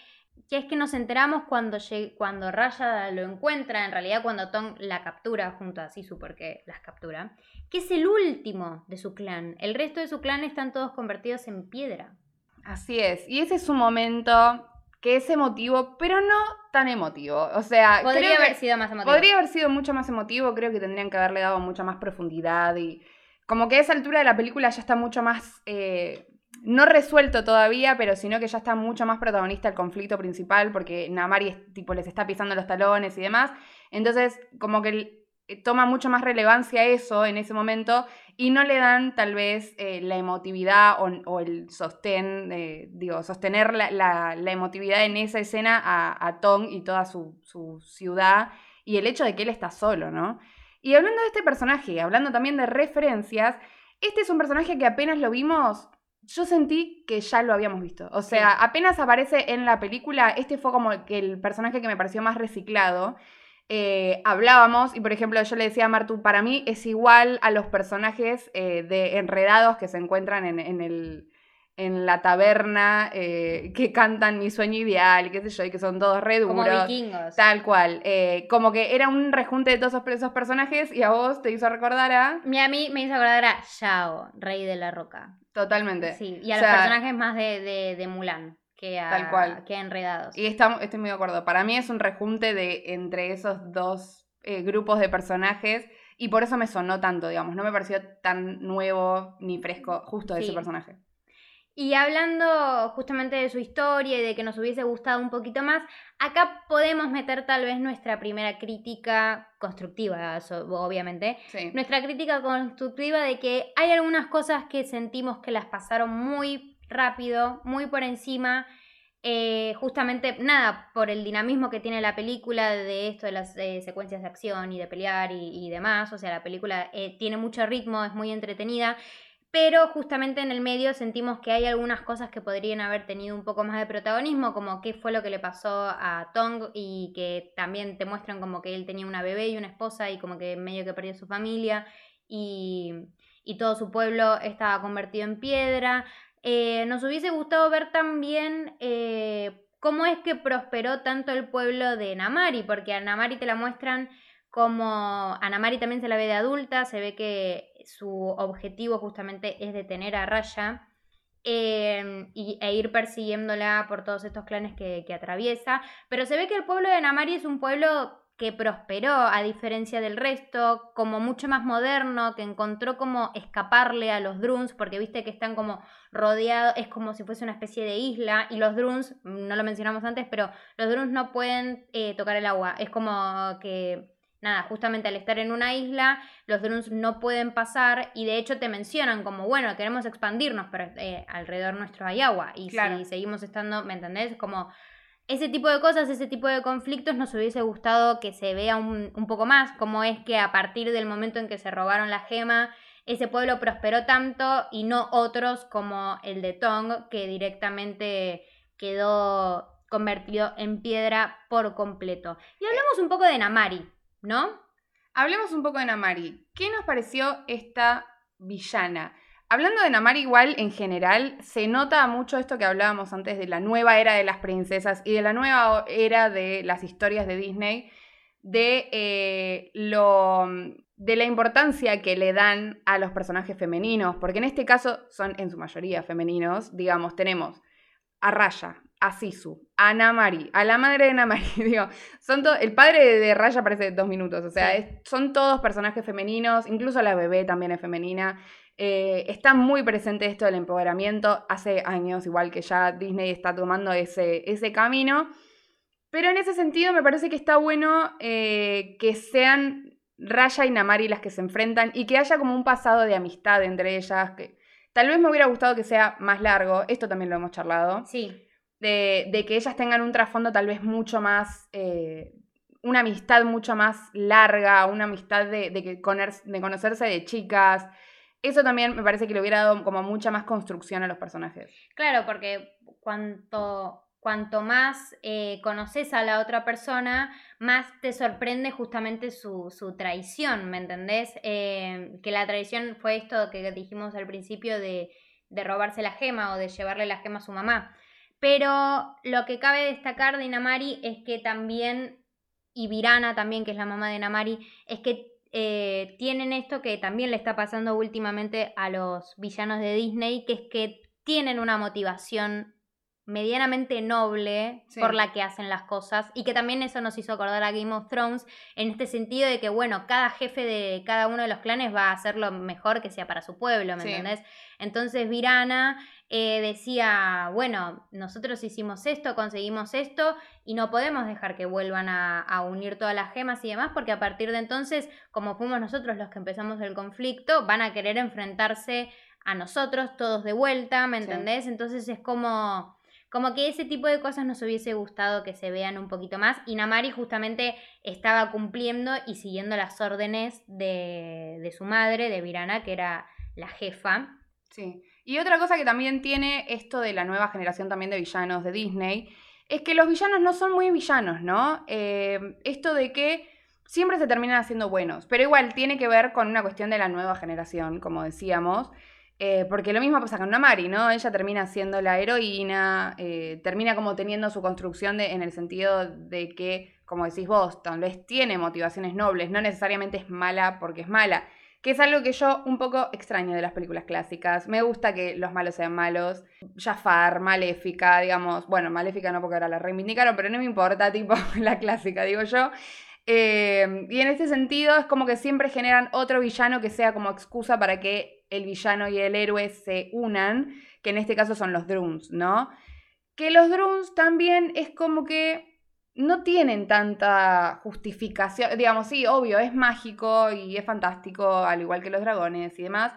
Speaker 2: que es que nos enteramos cuando, cuando Raya lo encuentra, en realidad cuando Tom la captura junto a Sisu, porque las captura, que es el último de su clan. El resto de su clan están todos convertidos en piedra.
Speaker 1: Así es, y ese es un momento que es emotivo, pero no tan emotivo. O sea,
Speaker 2: podría haber sido más emotivo.
Speaker 1: Podría haber sido mucho más emotivo, creo que tendrían que haberle dado mucha más profundidad y como que a esa altura de la película ya está mucho más eh, no resuelto todavía, pero sino que ya está mucho más protagonista el conflicto principal, porque Namari tipo, les está pisando los talones y demás. Entonces, como que eh, toma mucho más relevancia eso en ese momento y no le dan tal vez eh, la emotividad o, el sostén, digo, sostener la, emotividad en esa escena a, a Tong y toda su, su ciudad y el hecho de que él está solo, ¿no? Y hablando de este personaje, hablando también de referencias, este es un personaje que apenas lo vimos, yo sentí que ya lo habíamos visto. O sea, apenas aparece en la película, este fue como que el personaje que me pareció más reciclado. Eh, hablábamos, y por ejemplo, yo le decía a Martu, para mí es igual a los personajes eh, de enredados que se encuentran en, en el en la taberna eh, que cantan Mi sueño ideal, qué sé yo, y que son todos re
Speaker 2: Como vikingos.
Speaker 1: Tal cual. Eh, como que era un rejunte de todos esos, personajes y a vos te hizo recordar a...
Speaker 2: Mi a mí me hizo recordar a Shao, rey de la roca.
Speaker 1: Totalmente.
Speaker 2: Sí, y a los personajes más de, de, Mulan. Que a,
Speaker 1: tal cual.
Speaker 2: Que enredados.
Speaker 1: Y estamos, estoy muy de acuerdo. Para mí es un rejunte de entre esos dos eh, grupos de personajes y por eso me sonó tanto, digamos. No me pareció tan nuevo ni fresco justo de ese personaje.
Speaker 2: Y hablando justamente de su historia y de que nos hubiese gustado un poquito más, acá podemos meter tal vez nuestra primera crítica constructiva, obviamente. Nuestra crítica constructiva de que hay algunas cosas que sentimos que las pasaron muy rápido, muy por encima. Eh, justamente, nada, por el dinamismo que tiene la película de esto de las eh, secuencias de acción y de pelear y, demás. O sea, la película eh, tiene mucho ritmo, es muy entretenida pero justamente en el medio sentimos que hay algunas cosas que podrían haber tenido un poco más de protagonismo, como qué fue lo que le pasó a Tong y que también te muestran como que él tenía una bebé y una esposa y como que medio que perdió su familia y, todo su pueblo estaba convertido en piedra. Eh, nos hubiese gustado ver también eh, cómo es que prosperó tanto el pueblo de Namari, porque a Namari te la muestran como a Namari también se la ve de adulta, se ve que su objetivo justamente es detener a Raya em, y, e ir persiguiéndola por todos estos clanes que, atraviesa, pero se ve que el pueblo de Namari es un pueblo que prosperó a diferencia del resto, como mucho más moderno, que encontró como escaparle a los drones, porque viste que están como rodeados, es como si fuese una especie de isla, y los drones, no lo mencionamos antes, pero los drones no pueden eh, tocar el agua, es como que nada, justamente al estar en una isla, los drones no pueden pasar y de hecho te mencionan como, bueno, queremos expandirnos, pero eh, alrededor nuestro hay agua y si seguimos estando, ¿me entendés? Como ese tipo de cosas, ese tipo de conflictos nos hubiese gustado que se vea un, poco más, como es que a partir del momento en que se robaron la gema, ese pueblo prosperó tanto y no otros como el de Tong, que directamente quedó convertido en piedra por completo. Y hablamos un poco de Namari, ¿no?
Speaker 1: Hablemos un poco de Namari. ¿Qué nos pareció esta villana? Hablando de Namar igual en general, se nota mucho esto que hablábamos antes de la nueva era de las princesas y de la nueva era de las historias de Disney, de eh, lo de la importancia que le dan a los personajes femeninos, porque en este caso son en su mayoría femeninos, digamos, tenemos a Raya, a Sisu, a Namari, a la madre de Namari, digo, son el padre de Raya aparece dos minutos, o sea, son todos personajes femeninos, incluso la bebé también es femenina, eh, está muy presente esto del empoderamiento. Hace años, igual que ya Disney está tomando ese, ese camino. Pero en ese sentido me parece que está bueno eh, que sean Raya y Namari las que se enfrentan y que haya como un pasado de amistad entre ellas. Que tal vez me hubiera gustado que sea más largo, esto también lo hemos charlado.
Speaker 2: Sí.
Speaker 1: De, que ellas tengan un trasfondo tal vez mucho más, eh, una amistad mucho más larga, una amistad de, de conocerse de chicas, eso también me parece que le hubiera dado como mucha más construcción a los personajes.
Speaker 2: Claro, porque cuanto, cuanto más eh, conoces a la otra persona, más te sorprende justamente su, su traición, ¿me entendés? Eh, que la traición fue esto que dijimos al principio de, de robarse la gema o de llevarle la gema a su mamá. Pero lo que cabe destacar de Inamari es que también, y Virana también, que es la mamá de Inamari, es que eh, tienen esto que también le está pasando últimamente a los villanos de Disney, que es que tienen una motivación medianamente noble por la que hacen las cosas y que también eso nos hizo acordar a Game of Thrones en este sentido de que bueno, cada jefe de cada uno de los clanes va a hacer lo mejor que sea para su pueblo, ¿me entendés? Entonces Virana eh, decía, bueno, nosotros hicimos esto, conseguimos esto y no podemos dejar que vuelvan a, unir todas las gemas y demás porque a partir de entonces, como fuimos nosotros los que empezamos el conflicto, van a querer enfrentarse a nosotros todos de vuelta, ¿me entendés? Entonces es como como que ese tipo de cosas nos hubiese gustado que se vean un poquito más. Y Namari justamente estaba cumpliendo y siguiendo las órdenes de, de su madre, de Virana, que era la jefa.
Speaker 1: Sí. Y otra cosa que también tiene esto de la nueva generación también de villanos de Disney, es que los villanos no son muy villanos, ¿no? Eh, esto de que siempre se terminan haciendo buenos, pero igual tiene que ver con una cuestión de la nueva generación, como decíamos. Eh, porque lo mismo pasa con Namari, ¿no? Ella termina siendo la heroína, eh, termina como teniendo su construcción en el sentido de que, como decís vos, tal vez tiene motivaciones nobles, no necesariamente es mala porque es mala, que es algo que yo un poco extraño de las películas clásicas. Me gusta que los malos sean malos. Jafar, Maléfica, digamos, bueno, Maléfica no porque ahora la reivindicaron, pero no me importa, tipo la clásica, digo yo. Eh, y en este sentido es como que siempre generan otro villano que sea como excusa para que el villano y el héroe se unan, que en este caso son los drones, ¿no? Que los drones también es como que no tienen tanta justificación, digamos, sí, obvio, es mágico y es fantástico, al igual que los dragones y demás,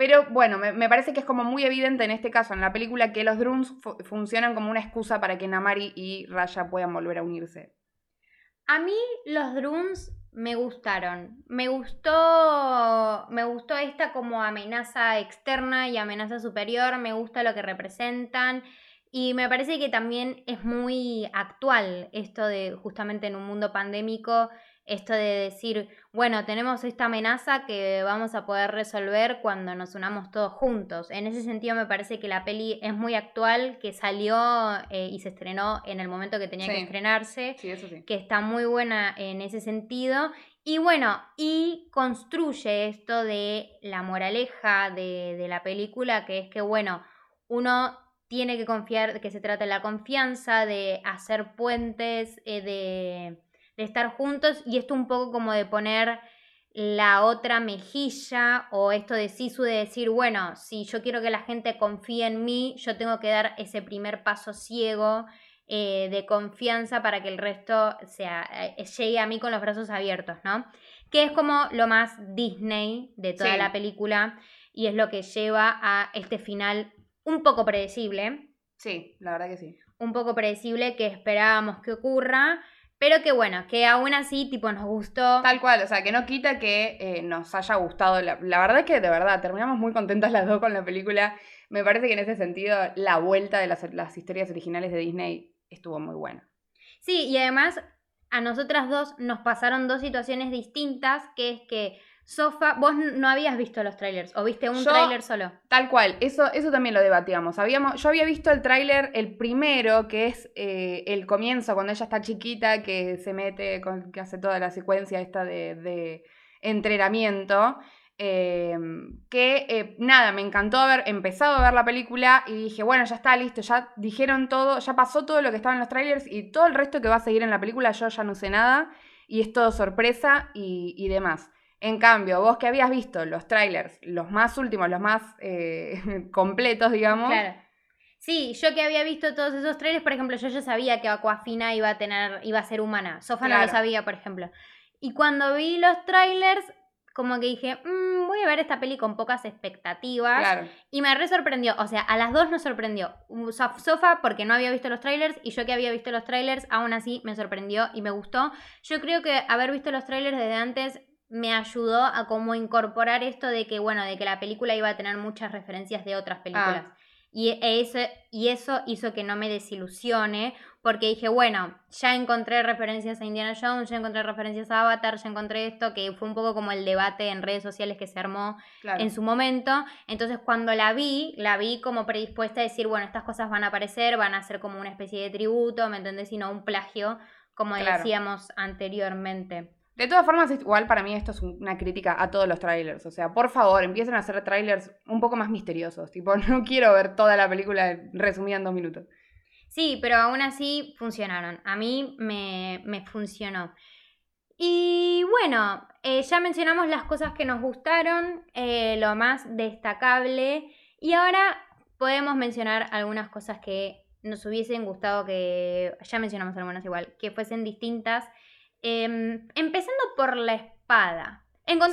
Speaker 1: pero bueno, me, parece que es como muy evidente en este caso, en la película, que los drones funcionan como una excusa para que Namari y Raya puedan volver a unirse.
Speaker 2: A mí los drones me gustaron. Me gustó, me gustó esta como amenaza externa y amenaza superior, me gusta lo que representan y me parece que también es muy actual esto de justamente en un mundo pandémico Esto de decir, bueno, tenemos esta amenaza que vamos a poder resolver cuando nos unamos todos juntos. En ese sentido me parece que la peli es muy actual, que salió eh, y se estrenó en el momento que tenía que estrenarse,
Speaker 1: sí, eso sí.
Speaker 2: que está muy buena en ese sentido. Y bueno, y construye esto de la moraleja de, de la película, que es que, bueno, uno tiene que confiar, que se trata de la confianza, de hacer puentes, eh, de, de, estar juntos y esto un poco como de poner la otra mejilla o esto de Sisu de decir, bueno, si yo quiero que la gente confíe en mí, yo tengo que dar ese primer paso ciego eh, de confianza para que el resto sea, eh, llegue a mí con los brazos abiertos, ¿no? Que es como lo más Disney de toda la película y es lo que lleva a este final un poco predecible.
Speaker 1: Sí, la verdad que sí.
Speaker 2: Un poco predecible que esperábamos que ocurra, pero que bueno, que aún así, tipo, nos gustó.
Speaker 1: Tal cual, o sea, que no quita que eh, nos haya gustado. La, verdad es que de verdad, terminamos muy contentas las dos con la película. Me parece que en ese sentido, la vuelta de las, las historias originales de Disney estuvo muy buena.
Speaker 2: Sí, y además a nosotras dos nos pasaron dos situaciones distintas, que es que Sofa, vos no habías visto los trailers, o viste un trailer solo.
Speaker 1: Tal cual, eso, eso también lo debatíamos. Habíamos, yo había visto el trailer, el primero, que es eh, el comienzo, cuando ella está chiquita, que se mete, con, que hace toda la secuencia esta de, de entrenamiento. Em, que eh, nada, me encantó haber empezado a ver la película y dije, bueno, ya está listo, ya dijeron todo, ya pasó todo lo que estaba en los trailers y todo el resto que va a seguir en la película yo ya no sé nada y es todo sorpresa y, y demás. En cambio, vos que habías visto los trailers, los más últimos, los más eh, completos, digamos.
Speaker 2: Claro. Sí, yo que había visto todos esos trailers, por ejemplo, yo ya sabía que Aquafina iba a tener, iba a ser humana. Sofa no lo sabía, por ejemplo. Y cuando vi los trailers, como que dije, mmm, voy a ver esta peli con pocas expectativas. Claro. Y me re sorprendió. O sea, a las dos nos sorprendió. Sofa porque no había visto los trailers y yo que había visto los trailers, aún así me sorprendió y me gustó. Yo creo que haber visto los trailers desde antes me ayudó a como incorporar esto de que, bueno, de que la película iba a tener muchas referencias de otras películas. Ah. Y, eso, y eso hizo que no me desilusione, porque dije, bueno, ya encontré referencias a Indiana Jones, ya encontré referencias a Avatar, ya encontré esto, que fue un poco como el debate en redes sociales que se armó en su momento. Entonces cuando la vi, la vi como predispuesta a decir, bueno, estas cosas van a aparecer, van a ser como una especie de tributo, ¿me entendés? Y no un plagio, como decíamos anteriormente.
Speaker 1: De todas formas, igual para mí esto es una crítica a todos los trailers. O sea, por favor, empiecen a hacer trailers un poco más misteriosos. Tipo, no quiero ver toda la película resumida en dos minutos.
Speaker 2: Sí, pero aún así funcionaron. A mí me, funcionó. Y bueno, eh, ya mencionamos las cosas que nos gustaron, eh, lo más destacable. Y ahora podemos mencionar algunas cosas que nos hubiesen gustado que, ya mencionamos algunas igual, que fuesen distintas Em, empezando por la espada.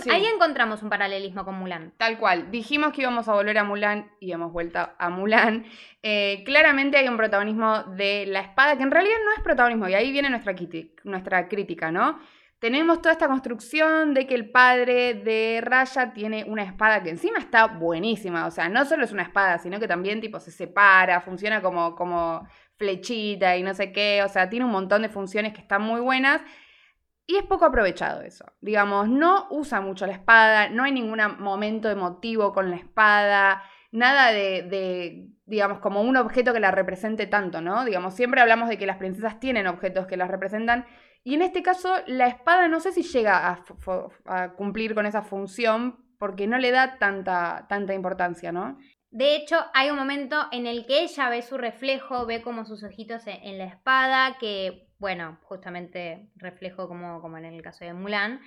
Speaker 2: Ahí encontramos un paralelismo con Mulan.
Speaker 1: Tal cual. Dijimos que íbamos a volver a Mulan y hemos vuelto a Mulan. Eh, claramente hay un protagonismo de la espada que en realidad no es protagonismo y ahí viene nuestra, nuestra crítica, ¿no? Tenemos toda esta construcción de que el padre de Raya tiene una espada que encima está buenísima. O sea, no solo es una espada, sino que también tipo se separa, funciona como, como flechita y no sé qué. O sea, tiene un montón de funciones que están muy buenas. Y es poco aprovechado eso. Digamos, no usa mucho la espada, no hay ningún momento emotivo con la espada, nada de, digamos, como un objeto que la represente tanto, ¿no? Digamos, siempre hablamos de que las princesas tienen objetos que las representan. Y en este caso, la espada no sé si llega a, cumplir con esa función porque no le da tanta, tanta importancia, ¿no?
Speaker 2: De hecho, hay un momento en el que ella ve su reflejo, ve como sus ojitos en la espada, que bueno, justamente reflejo como, como en el caso de Mulan.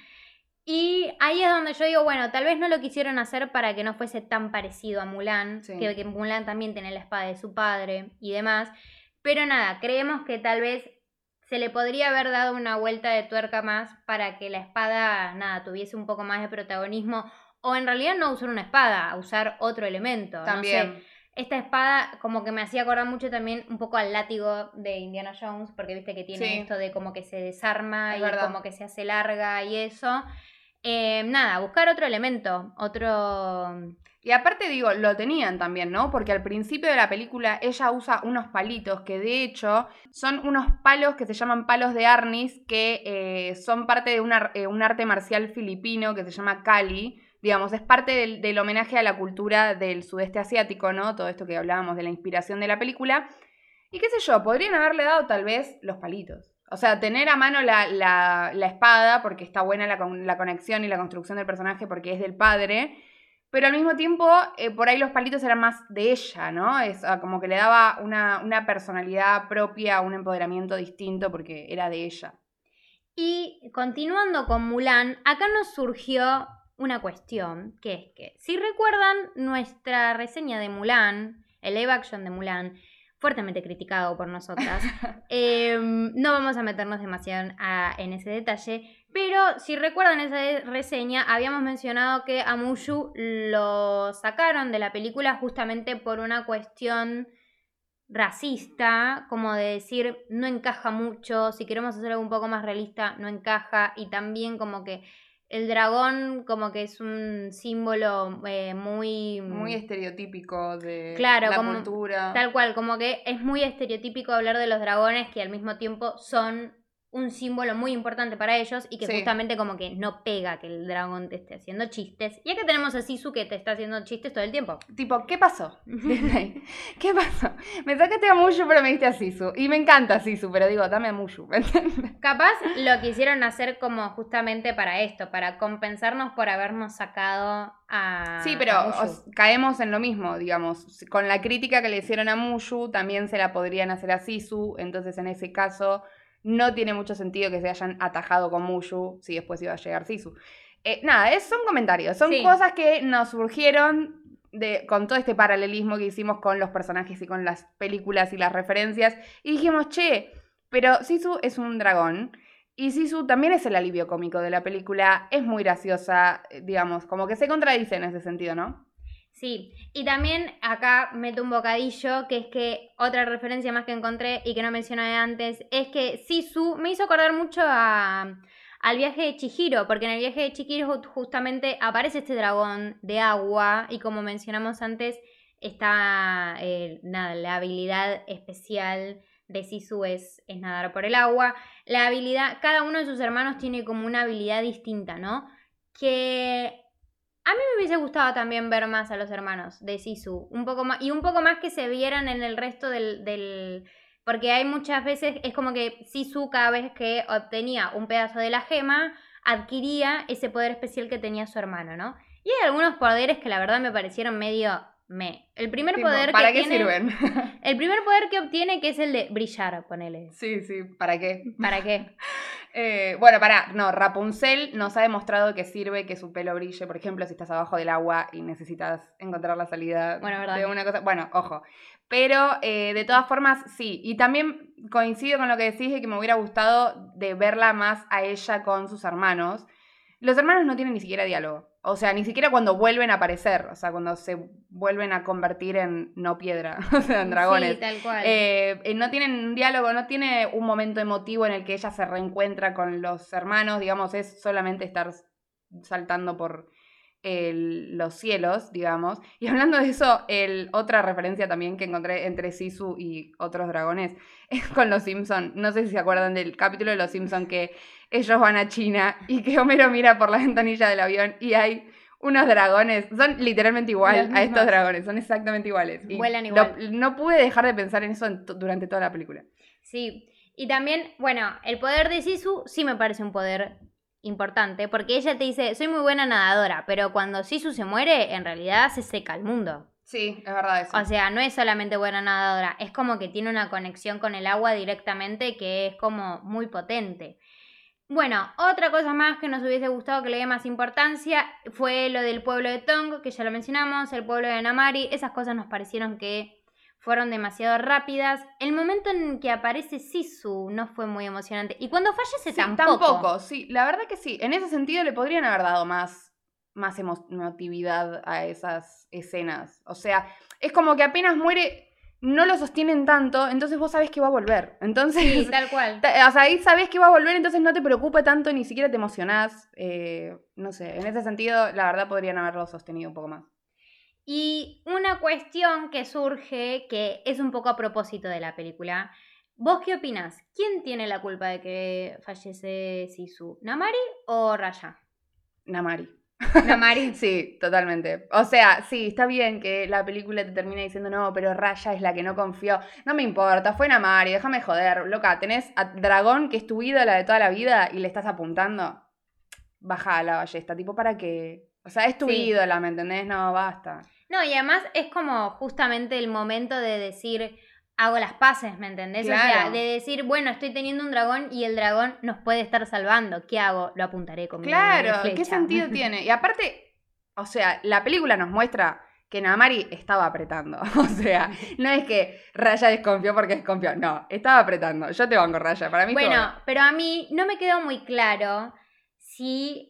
Speaker 2: Y ahí es donde yo digo, bueno, tal vez no lo quisieron hacer para que no fuese tan parecido a Mulan, que, que, Mulan también tiene la espada de su padre y demás. Pero nada, creemos que tal vez se le podría haber dado una vuelta de tuerca más para que la espada, nada, tuviese un poco más de protagonismo. O en realidad no usar una espada, usar otro elemento. También. Esta espada como que me hacía acordar mucho también un poco al látigo de Indiana Jones, porque viste que tiene esto de como que se desarma y como que se hace larga y eso. Eh, nada, buscar otro elemento, otro...
Speaker 1: Y aparte digo, lo tenían también, ¿no? Porque al principio de la película ella usa unos palitos que de hecho son unos palos que se llaman palos de Arnis, que eh, son parte de una- eh, un arte marcial filipino que se llama Kali. Digamos, es parte del, homenaje a la cultura del sudeste asiático, ¿no? Todo esto que hablábamos de la inspiración de la película. Y qué sé yo, podrían haberle dado tal vez los palitos. O sea, tener a mano la, la- espada, porque está buena la, la conexión y la construcción del personaje, porque es del padre. Pero al mismo tiempo, eh, por ahí los palitos eran más de ella, ¿no? Es ah, como que le daba una, una personalidad propia, un empoderamiento distinto, porque era de ella.
Speaker 2: Y continuando con Mulan, acá nos surgió una cuestión, que es que, si recuerdan nuestra reseña de Mulan, el live action de Mulan, fuertemente criticado por nosotras, eh, no vamos a meternos demasiado a- en ese detalle, pero si recuerdan esa reseña, habíamos mencionado que a Mushu lo sacaron de la película justamente por una cuestión racista, como de decir no encaja mucho, si queremos hacer algo un poco más realista, no encaja, y también como que el dragón como que es un símbolo eh, muy...
Speaker 1: Muy estereotípico de
Speaker 2: Claro,
Speaker 1: la
Speaker 2: como-
Speaker 1: cultura.
Speaker 2: Tal cual, como que es muy estereotípico hablar de los dragones que al mismo tiempo son un símbolo muy importante para ellos y que
Speaker 1: Sí.
Speaker 2: justamente como que no pega que el dragón te esté haciendo chistes. Y acá tenemos a Sisu que te está haciendo chistes todo el tiempo.
Speaker 1: Tipo, ¿qué pasó? ¿Qué pasó? Me sacaste a Mushu, pero me diste a Sisu. Y me encanta Sisu, pero digo, dame a Mushu.
Speaker 2: Capaz lo quisieron hacer como justamente para esto, para compensarnos por habernos sacado a.
Speaker 1: Sí, pero
Speaker 2: a Mushu.
Speaker 1: os- caemos en lo mismo, digamos. Con la crítica que le hicieron a Mushu, también se la podrían hacer a Sisu. Entonces, en ese caso, no tiene mucho sentido que se hayan atajado con Mushu si después iba a llegar Sisu. Eh, nada, es, son comentarios, son
Speaker 2: Sí.
Speaker 1: cosas que nos surgieron de, con todo este paralelismo que hicimos con los personajes y con las películas y las referencias. Y dijimos, che, pero Sisu es un dragón. Y Sisu también es el alivio cómico de la película. Es muy graciosa, eh, digamos, como que se contradice en ese sentido, ¿no?
Speaker 2: Sí, y también acá meto un bocadillo, que es que otra referencia más que encontré y que no mencioné antes, es que Sisu me hizo acordar mucho a, al viaje de Chihiro, porque en el viaje de Chihiro ju- justamente aparece este dragón de agua y como mencionamos antes, está eh, nada, la habilidad especial de Sisu es, es nadar por el agua. La habilidad, cada uno de sus hermanos tiene como una habilidad distinta, ¿no? Que a mí me hubiese gustado también ver más a los hermanos de Sisu, un poco más, y un poco más que se vieran en el resto del, del- porque hay muchas veces, es como que Sisu cada vez que obtenía un pedazo de la gema, adquiría ese poder especial que tenía su hermano, ¿no? Y hay algunos poderes que la verdad me parecieron medio me. El primer
Speaker 1: Tipo,
Speaker 2: poder
Speaker 1: ¿Para
Speaker 2: que
Speaker 1: qué
Speaker 2: tiene,
Speaker 1: sirven?
Speaker 2: El primer poder que obtiene que es el de brillar, ponele.
Speaker 1: sí, sí, ¿para qué?
Speaker 2: ¿Para qué?
Speaker 1: Eh, bueno, para, no, Rapunzel nos ha demostrado que sirve que su pelo brille, por ejemplo, si estás abajo del agua y necesitas encontrar la salida
Speaker 2: Bueno,
Speaker 1: de una cosa. Bueno, ojo. Pero eh, de todas formas, sí. Y también coincido con lo que decís de que me hubiera gustado de verla más a ella con sus hermanos. Los hermanos no tienen ni siquiera diálogo. O sea, ni siquiera cuando vuelven a aparecer. O sea, cuando se vuelven a convertir en no piedra, o sea, en dragones.
Speaker 2: Sí, tal cual.
Speaker 1: Eh, eh, no tienen un diálogo, no tiene un momento emotivo en el que ella se reencuentra con los hermanos, digamos, es solamente estar saltando por el- los cielos, digamos. Y hablando de eso, el, otra referencia también que encontré entre Sisu y otros dragones es con los Simpson. No sé si se acuerdan del capítulo de los Simpson que ellos van a China y que Homero mira por la ventanilla del avión y hay unos dragones, son literalmente igual a estos dragones, son exactamente iguales. Y
Speaker 2: Vuelan
Speaker 1: lo-
Speaker 2: igual.
Speaker 1: no pude dejar de pensar en eso en durante toda la película.
Speaker 2: Sí, y también, bueno, el poder de Sisu sí me parece un poder importante, porque ella te dice, soy muy buena nadadora, pero cuando Sisu se muere, en realidad se seca el mundo.
Speaker 1: Sí, es verdad eso.
Speaker 2: O sea, no es solamente buena nadadora, es como que tiene una conexión con el agua directamente que es como muy potente. Bueno, otra cosa más que nos hubiese gustado que le dé más importancia fue lo del pueblo de Tong, que ya lo mencionamos, el pueblo de Namari, esas cosas nos parecieron que fueron demasiado rápidas. El momento en que aparece Sisu no fue muy emocionante. Y cuando fallece
Speaker 1: Sí,
Speaker 2: tampoco.
Speaker 1: tampoco, sí, la verdad que sí. En ese sentido le podrían haber dado más, más emo- emotividad a esas escenas. O sea, es como que apenas muere, no lo sostienen tanto, entonces vos sabés que va a volver. Entonces,
Speaker 2: Sí, tal cual.
Speaker 1: o sea, ahí sabés que va a volver, entonces no te preocupa tanto, ni siquiera te emocionás. eh, no sé, en ese sentido, la verdad podrían haberlo sostenido un poco más.
Speaker 2: Y una cuestión que surge, que es un poco a propósito de la película. ¿Vos qué opinás? ¿Quién tiene la culpa de que fallece Sisu? ¿Namari o Raya?
Speaker 1: Namari.
Speaker 2: Namari.
Speaker 1: Sí, totalmente. O sea, sí, está bien que la película te termine diciendo, no, pero Raya es la que no confió. No me importa, fue Namari, déjame joder. Loca, tenés a Dragón, que es tu ídola de toda la vida, y le estás apuntando. Baja la ballesta, tipo, ¿para qué? O sea, es tu
Speaker 2: Sí.
Speaker 1: ídola, ¿me entendés? No, basta.
Speaker 2: No, y además es como justamente el momento de decir, hago las paces, ¿me entendés? O sea, de decir, bueno, estoy teniendo un dragón y el dragón nos puede estar salvando. ¿Qué hago? Lo apuntaré con mi
Speaker 1: Claro, ¿qué
Speaker 2: flecha.
Speaker 1: sentido tiene? Y aparte, o sea, la película nos muestra que Namari estaba apretando. O sea, no es que Raya desconfió porque desconfió. No, estaba apretando. Yo te banco Raya. Para mí
Speaker 2: Bueno,
Speaker 1: todo-
Speaker 2: pero a mí no me quedó muy claro si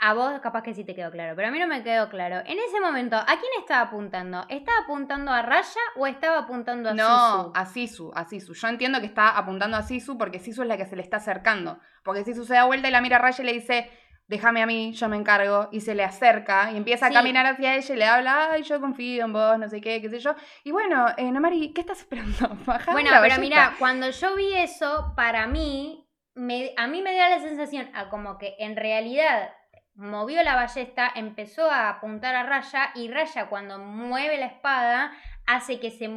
Speaker 2: a vos capaz que sí te quedó claro, pero a mí no me quedó claro. En ese momento, ¿a quién estaba apuntando? ¿Estaba apuntando a Raya o estaba apuntando a
Speaker 1: No,
Speaker 2: Sisu?
Speaker 1: a Sisu, a Sisu. Yo entiendo que está apuntando a Sisu porque Sisu es la que se le está acercando. Porque Sisu se da vuelta y la mira a Raya y le dice, déjame a mí, yo me encargo. Y se le acerca y empieza a
Speaker 2: Sí.
Speaker 1: caminar hacia ella y le habla, ay, yo confío en vos, no sé qué, qué sé yo. Y bueno, eh, Namari, ¿qué estás esperando? Bajá
Speaker 2: Bueno,
Speaker 1: la
Speaker 2: pero mira, cuando yo vi eso, para mí, me- a mí me dio la sensación a como que en realidad movió la ballesta, empezó a apuntar a Raya y Raya cuando mueve la espada hace que se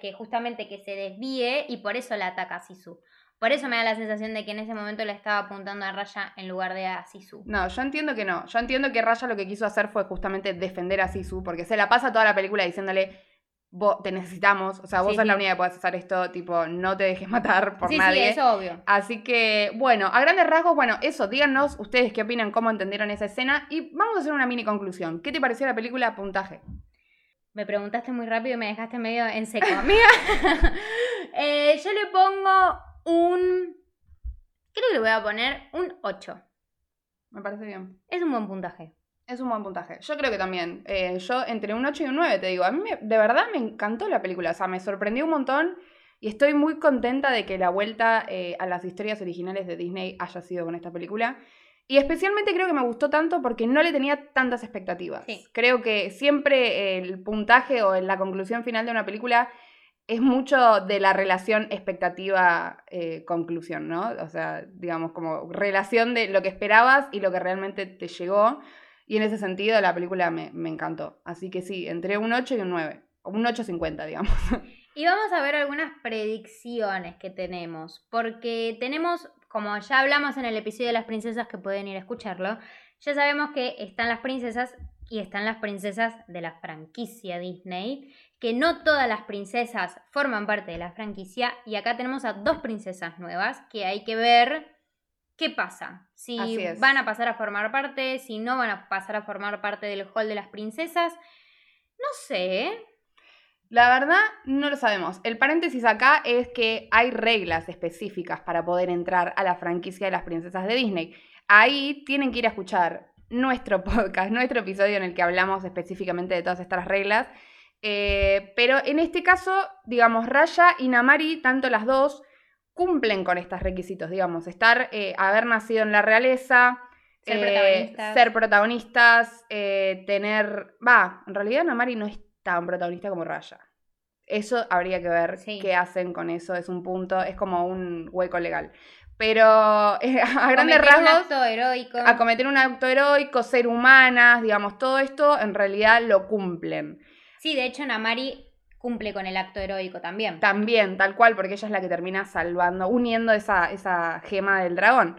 Speaker 2: que justamente que se desvíe y por eso la ataca a Sisu. Por eso me da la sensación de que en ese momento le estaba apuntando a Raya en lugar de a Sisu.
Speaker 1: No, yo entiendo que no. Yo entiendo que Raya lo que quiso hacer fue justamente defender a Sisu, porque se la pasa toda la película diciéndole, vos te necesitamos, o sea, vos
Speaker 2: Sí,
Speaker 1: sos la única que puedes hacer esto, tipo, no te dejes matar por
Speaker 2: sí,
Speaker 1: nadie.
Speaker 2: sí, eso obvio.
Speaker 1: Así que, bueno, a grandes rasgos, bueno, eso, díganos ustedes qué opinan, cómo entendieron esa escena y vamos a hacer una mini conclusión. ¿Qué te pareció la película Puntaje?
Speaker 2: Me preguntaste muy rápido y me dejaste medio en seco, amiga. Eh, yo le pongo un. Creo que le voy a poner un 8.
Speaker 1: Me parece bien.
Speaker 2: Es un buen puntaje.
Speaker 1: Es un buen puntaje. Yo creo que también. Eh, yo entre un 8 y un 9, te digo. A mí me- de verdad me encantó la película. O sea, me sorprendió un montón y estoy muy contenta de que la vuelta eh, a las historias originales de Disney haya sido con esta película. Y especialmente creo que me gustó tanto porque no le tenía tantas expectativas.
Speaker 2: Sí.
Speaker 1: Creo que siempre el puntaje o la conclusión final de una película es mucho de la relación expectativa-conclusión, ¿no? O sea, digamos, como relación de lo que esperabas y lo que realmente te llegó. Y en ese sentido la película me, me encantó. Así que sí, entre un 8 y un 9. O un 8.50, digamos.
Speaker 2: Y vamos a ver algunas predicciones que tenemos. Porque tenemos, como ya hablamos en el episodio de las princesas, que pueden ir a escucharlo, ya sabemos que están las princesas y están las princesas de la franquicia Disney. Que no todas las princesas forman parte de la franquicia. Y acá tenemos a dos princesas nuevas que hay que ver qué pasa. Si van a pasar a formar parte, si no van a pasar a formar parte del hall de las princesas. No sé, ¿eh?
Speaker 1: La verdad, no lo sabemos. El paréntesis acá es que hay reglas específicas para poder entrar a la franquicia de las princesas de Disney. Ahí tienen que ir a escuchar nuestro podcast, nuestro episodio en el que hablamos específicamente de todas estas reglas. Eh, pero en este caso, digamos, Raya y Namari, tanto las dos, cumplen con estos requisitos, digamos, estar, eh, haber nacido en la realeza,
Speaker 2: Ser
Speaker 1: eh,
Speaker 2: protagonistas.
Speaker 1: ser protagonistas, eh, tener, va, en realidad Namari no es tan protagonista como Raya. Eso habría que ver
Speaker 2: Sí.
Speaker 1: qué hacen con eso, es un punto, es como un hueco legal. Pero a grandes
Speaker 2: Cometer un
Speaker 1: rasgos,
Speaker 2: acto heroico.
Speaker 1: a cometer un acto heroico, ser humanas, digamos, todo esto en realidad lo cumplen.
Speaker 2: Sí, de hecho, Namari cumple con el acto heroico también.
Speaker 1: También, tal cual, porque ella es la que termina salvando, uniendo esa, esa gema del dragón.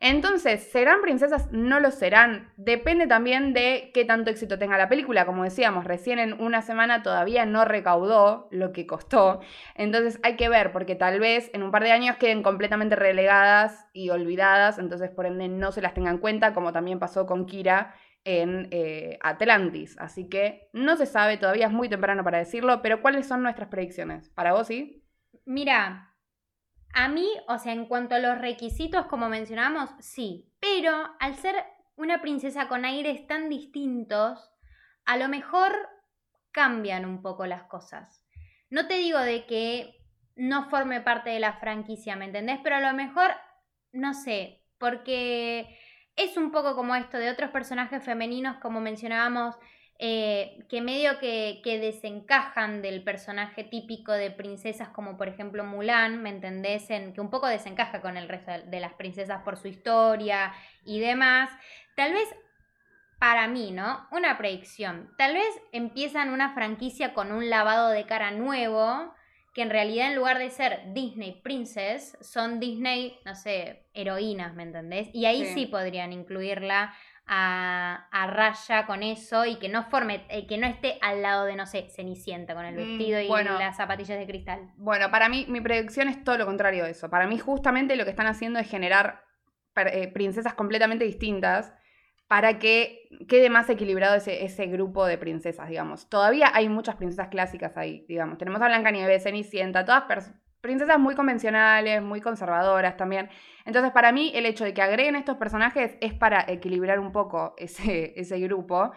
Speaker 1: Entonces, ¿serán princesas? No lo serán. Depende también de qué tanto éxito tenga la película. Como decíamos, recién en una semana todavía no recaudó lo que costó. Entonces hay que ver, porque tal vez en un par de años queden completamente relegadas y olvidadas. Entonces, por ende, no se las tengan en cuenta, como también pasó con Kira en eh, Atlantis. Así que no se sabe, todavía es muy temprano para decirlo, pero ¿cuáles son nuestras predicciones? ¿Para vos sí?
Speaker 2: Mira, a mí, o sea, en cuanto a los requisitos, como mencionamos, sí. Pero al ser una princesa con aires tan distintos, a lo mejor cambian un poco las cosas. no te digo de que no forme parte de la franquicia, ¿me entendés? Pero a lo mejor, no sé, porque es un poco como esto de otros personajes femeninos, como mencionábamos, eh, que medio que, que, desencajan del personaje típico de princesas como por ejemplo Mulan, ¿me entendés? En, que un poco desencaja con el resto de las princesas por su historia y demás. Tal vez para mí, ¿no? Una predicción. Tal vez empiezan una franquicia con un lavado de cara nuevo, que en realidad en lugar de ser Disney Princess, son Disney, no sé, heroínas, ¿me entendés? Y ahí sí, podrían incluirla a, a, raya con eso y que no forme, eh, que no esté al lado de, no sé, Cenicienta con el mm, vestido y las zapatillas de cristal.
Speaker 1: Bueno, para mí mi predicción es todo lo contrario de eso. Para mí justamente lo que están haciendo es generar eh, princesas completamente distintas para que quede más equilibrado ese, ese, grupo de princesas, digamos. Todavía hay muchas princesas clásicas ahí, digamos. Tenemos a Blancanieves, Cenicienta, todas princesas muy convencionales, muy conservadoras también. Entonces, para mí, el hecho de que agreguen estos personajes es para equilibrar un poco ese, ese grupo.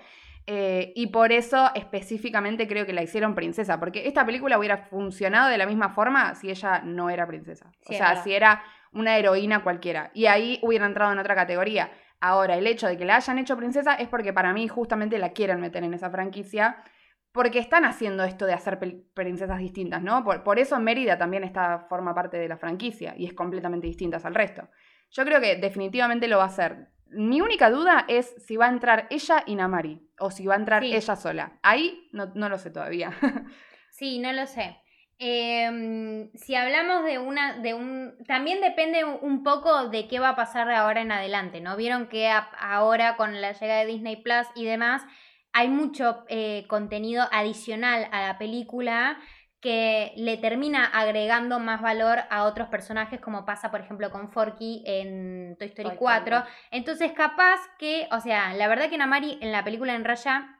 Speaker 1: Eh, y por eso específicamente creo que la hicieron princesa, porque esta película hubiera funcionado de la misma forma si ella no era princesa. o sea, si era una heroína cualquiera. Y ahí hubiera entrado en otra categoría. Ahora, el hecho de que la hayan hecho princesa es porque para mí justamente la quieren meter en esa franquicia, porque están haciendo esto de hacer princesas distintas, ¿no? Por, eso Mérida también está, forma parte de la franquicia y es completamente distinta al resto. Yo creo que definitivamente lo va a hacer. Mi única duda es si va a entrar ella y Namari o si va a entrar ella sola. Ahí no, no lo sé todavía.
Speaker 2: sí, no lo sé. Em, si hablamos de una, de un, también depende un poco de qué va a pasar de ahora en adelante, ¿no? Vieron que ahora con la llegada de Disney Plus y demás, hay mucho eh, contenido adicional a la película que le termina agregando más valor a otros personajes, como pasa, por ejemplo, con Forky en Toy Story 4. Entonces, capaz que, o sea, la verdad que Namari en la película en Raya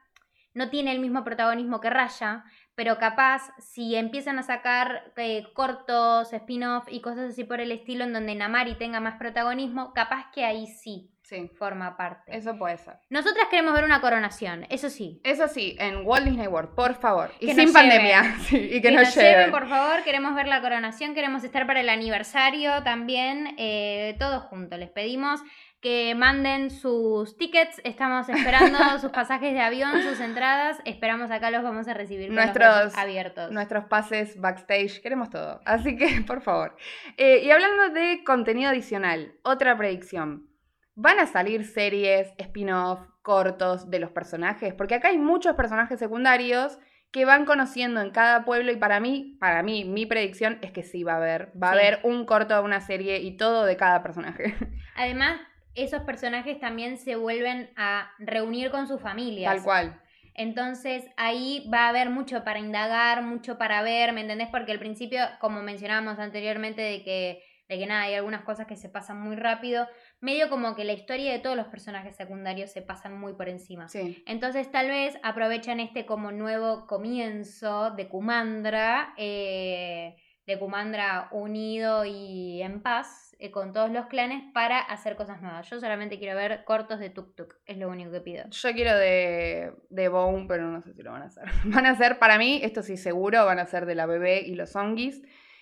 Speaker 2: no tiene el mismo protagonismo que Raya, pero capaz si empiezan a sacar eh, cortos, spin-off y cosas así por el estilo en donde Namari tenga más protagonismo, capaz que ahí sí, sí. forma parte.
Speaker 1: Eso puede ser.
Speaker 2: Nosotras queremos ver una coronación, eso sí.
Speaker 1: Eso sí, en Walt Disney World, por favor. Y sin pandemia.
Speaker 2: y que, nos, lleven. por favor, queremos ver la coronación, queremos estar para el aniversario también, eh, todos juntos. Les pedimos que manden sus tickets. Estamos esperando sus pasajes de avión, sus entradas. Esperamos acá los vamos a recibir con nuestros abiertos.
Speaker 1: Nuestros pases backstage, queremos todo. Así que, por favor. Eh, y hablando de contenido adicional, otra predicción. ¿Van a salir series, spin-off, cortos de los personajes? Porque acá hay muchos personajes secundarios que van conociendo en cada pueblo y para mí, para mí, mi predicción es que sí va a haber, va a haber un corto, una serie y todo de cada personaje.
Speaker 2: Además, esos personajes también se vuelven a reunir con sus familias.
Speaker 1: Tal cual.
Speaker 2: Entonces ahí va a haber mucho para indagar, mucho para ver, ¿me entendés? Porque al principio, como mencionábamos anteriormente, de que, de que nada, hay algunas cosas que se pasan muy rápido, medio como que la historia de todos los personajes secundarios se pasan muy por encima.
Speaker 1: Sí.
Speaker 2: Entonces tal vez aprovechan este como nuevo comienzo de Kumandra, eh, de Kumandra unido y en paz, eh, con todos los clanes para hacer cosas nuevas. Yo solamente quiero ver cortos de Tuk Tuk, es lo único que pido.
Speaker 1: Yo quiero de, de Bone, pero no sé si lo van a hacer. Van a ser, para mí, esto sí seguro, van a ser de la bebé y los zombies.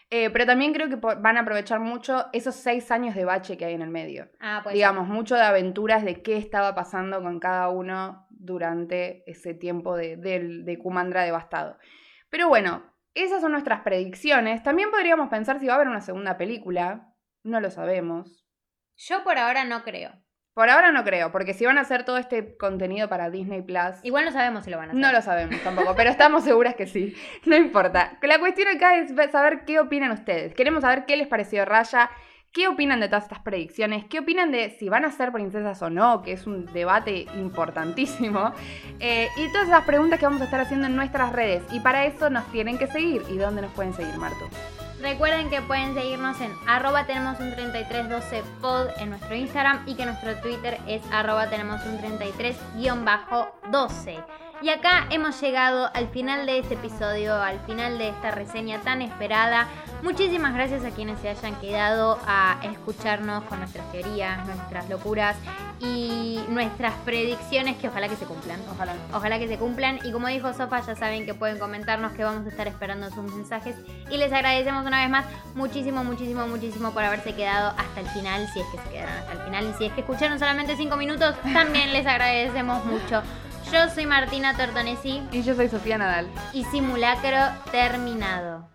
Speaker 1: Eh, pero también creo que van a aprovechar mucho esos seis años de bache que hay en el medio.
Speaker 2: Ah, pues
Speaker 1: Digamos, mucho de aventuras de qué estaba pasando con cada uno durante ese tiempo de, de, de Kumandra devastado. Pero bueno, esas son nuestras predicciones. También podríamos pensar si va a haber una segunda película. No lo sabemos.
Speaker 2: Yo por ahora no creo.
Speaker 1: Por ahora no creo, porque si van a hacer todo este contenido para Disney Plus.
Speaker 2: Igual no sabemos si lo van a hacer.
Speaker 1: No lo sabemos tampoco, pero estamos seguras que sí. No importa. La cuestión acá es saber qué opinan ustedes. Queremos saber qué les pareció Raya, qué opinan de todas estas predicciones, qué opinan de si van a ser princesas o no, que es un debate importantísimo. Eh, y todas esas preguntas que vamos a estar haciendo en nuestras redes. Y para eso nos tienen que seguir. ¿Y dónde nos pueden seguir, Marto?
Speaker 2: Recuerden que pueden seguirnos en arroba tenemos un 3312 pod en nuestro Instagram y que nuestro Twitter es arroba tenemos un 33-12. Y acá hemos llegado al final de este episodio, al final de esta reseña tan esperada. Muchísimas gracias a quienes se hayan quedado a escucharnos con nuestras teorías, nuestras locuras y nuestras predicciones que ojalá que se cumplan.
Speaker 1: Ojalá.
Speaker 2: Ojalá que se cumplan. Y como dijo Sofa, ya saben que pueden comentarnos que vamos a estar esperando sus mensajes. Y les agradecemos una vez más muchísimo, muchísimo, muchísimo por haberse quedado hasta el final. Si es que se quedaron hasta el final. Y si es que escucharon solamente 5 minutos, también les agradecemos mucho. Yo soy Martina Tortonesi
Speaker 1: Y yo soy Sofía Nadal.
Speaker 2: y simulacro terminado.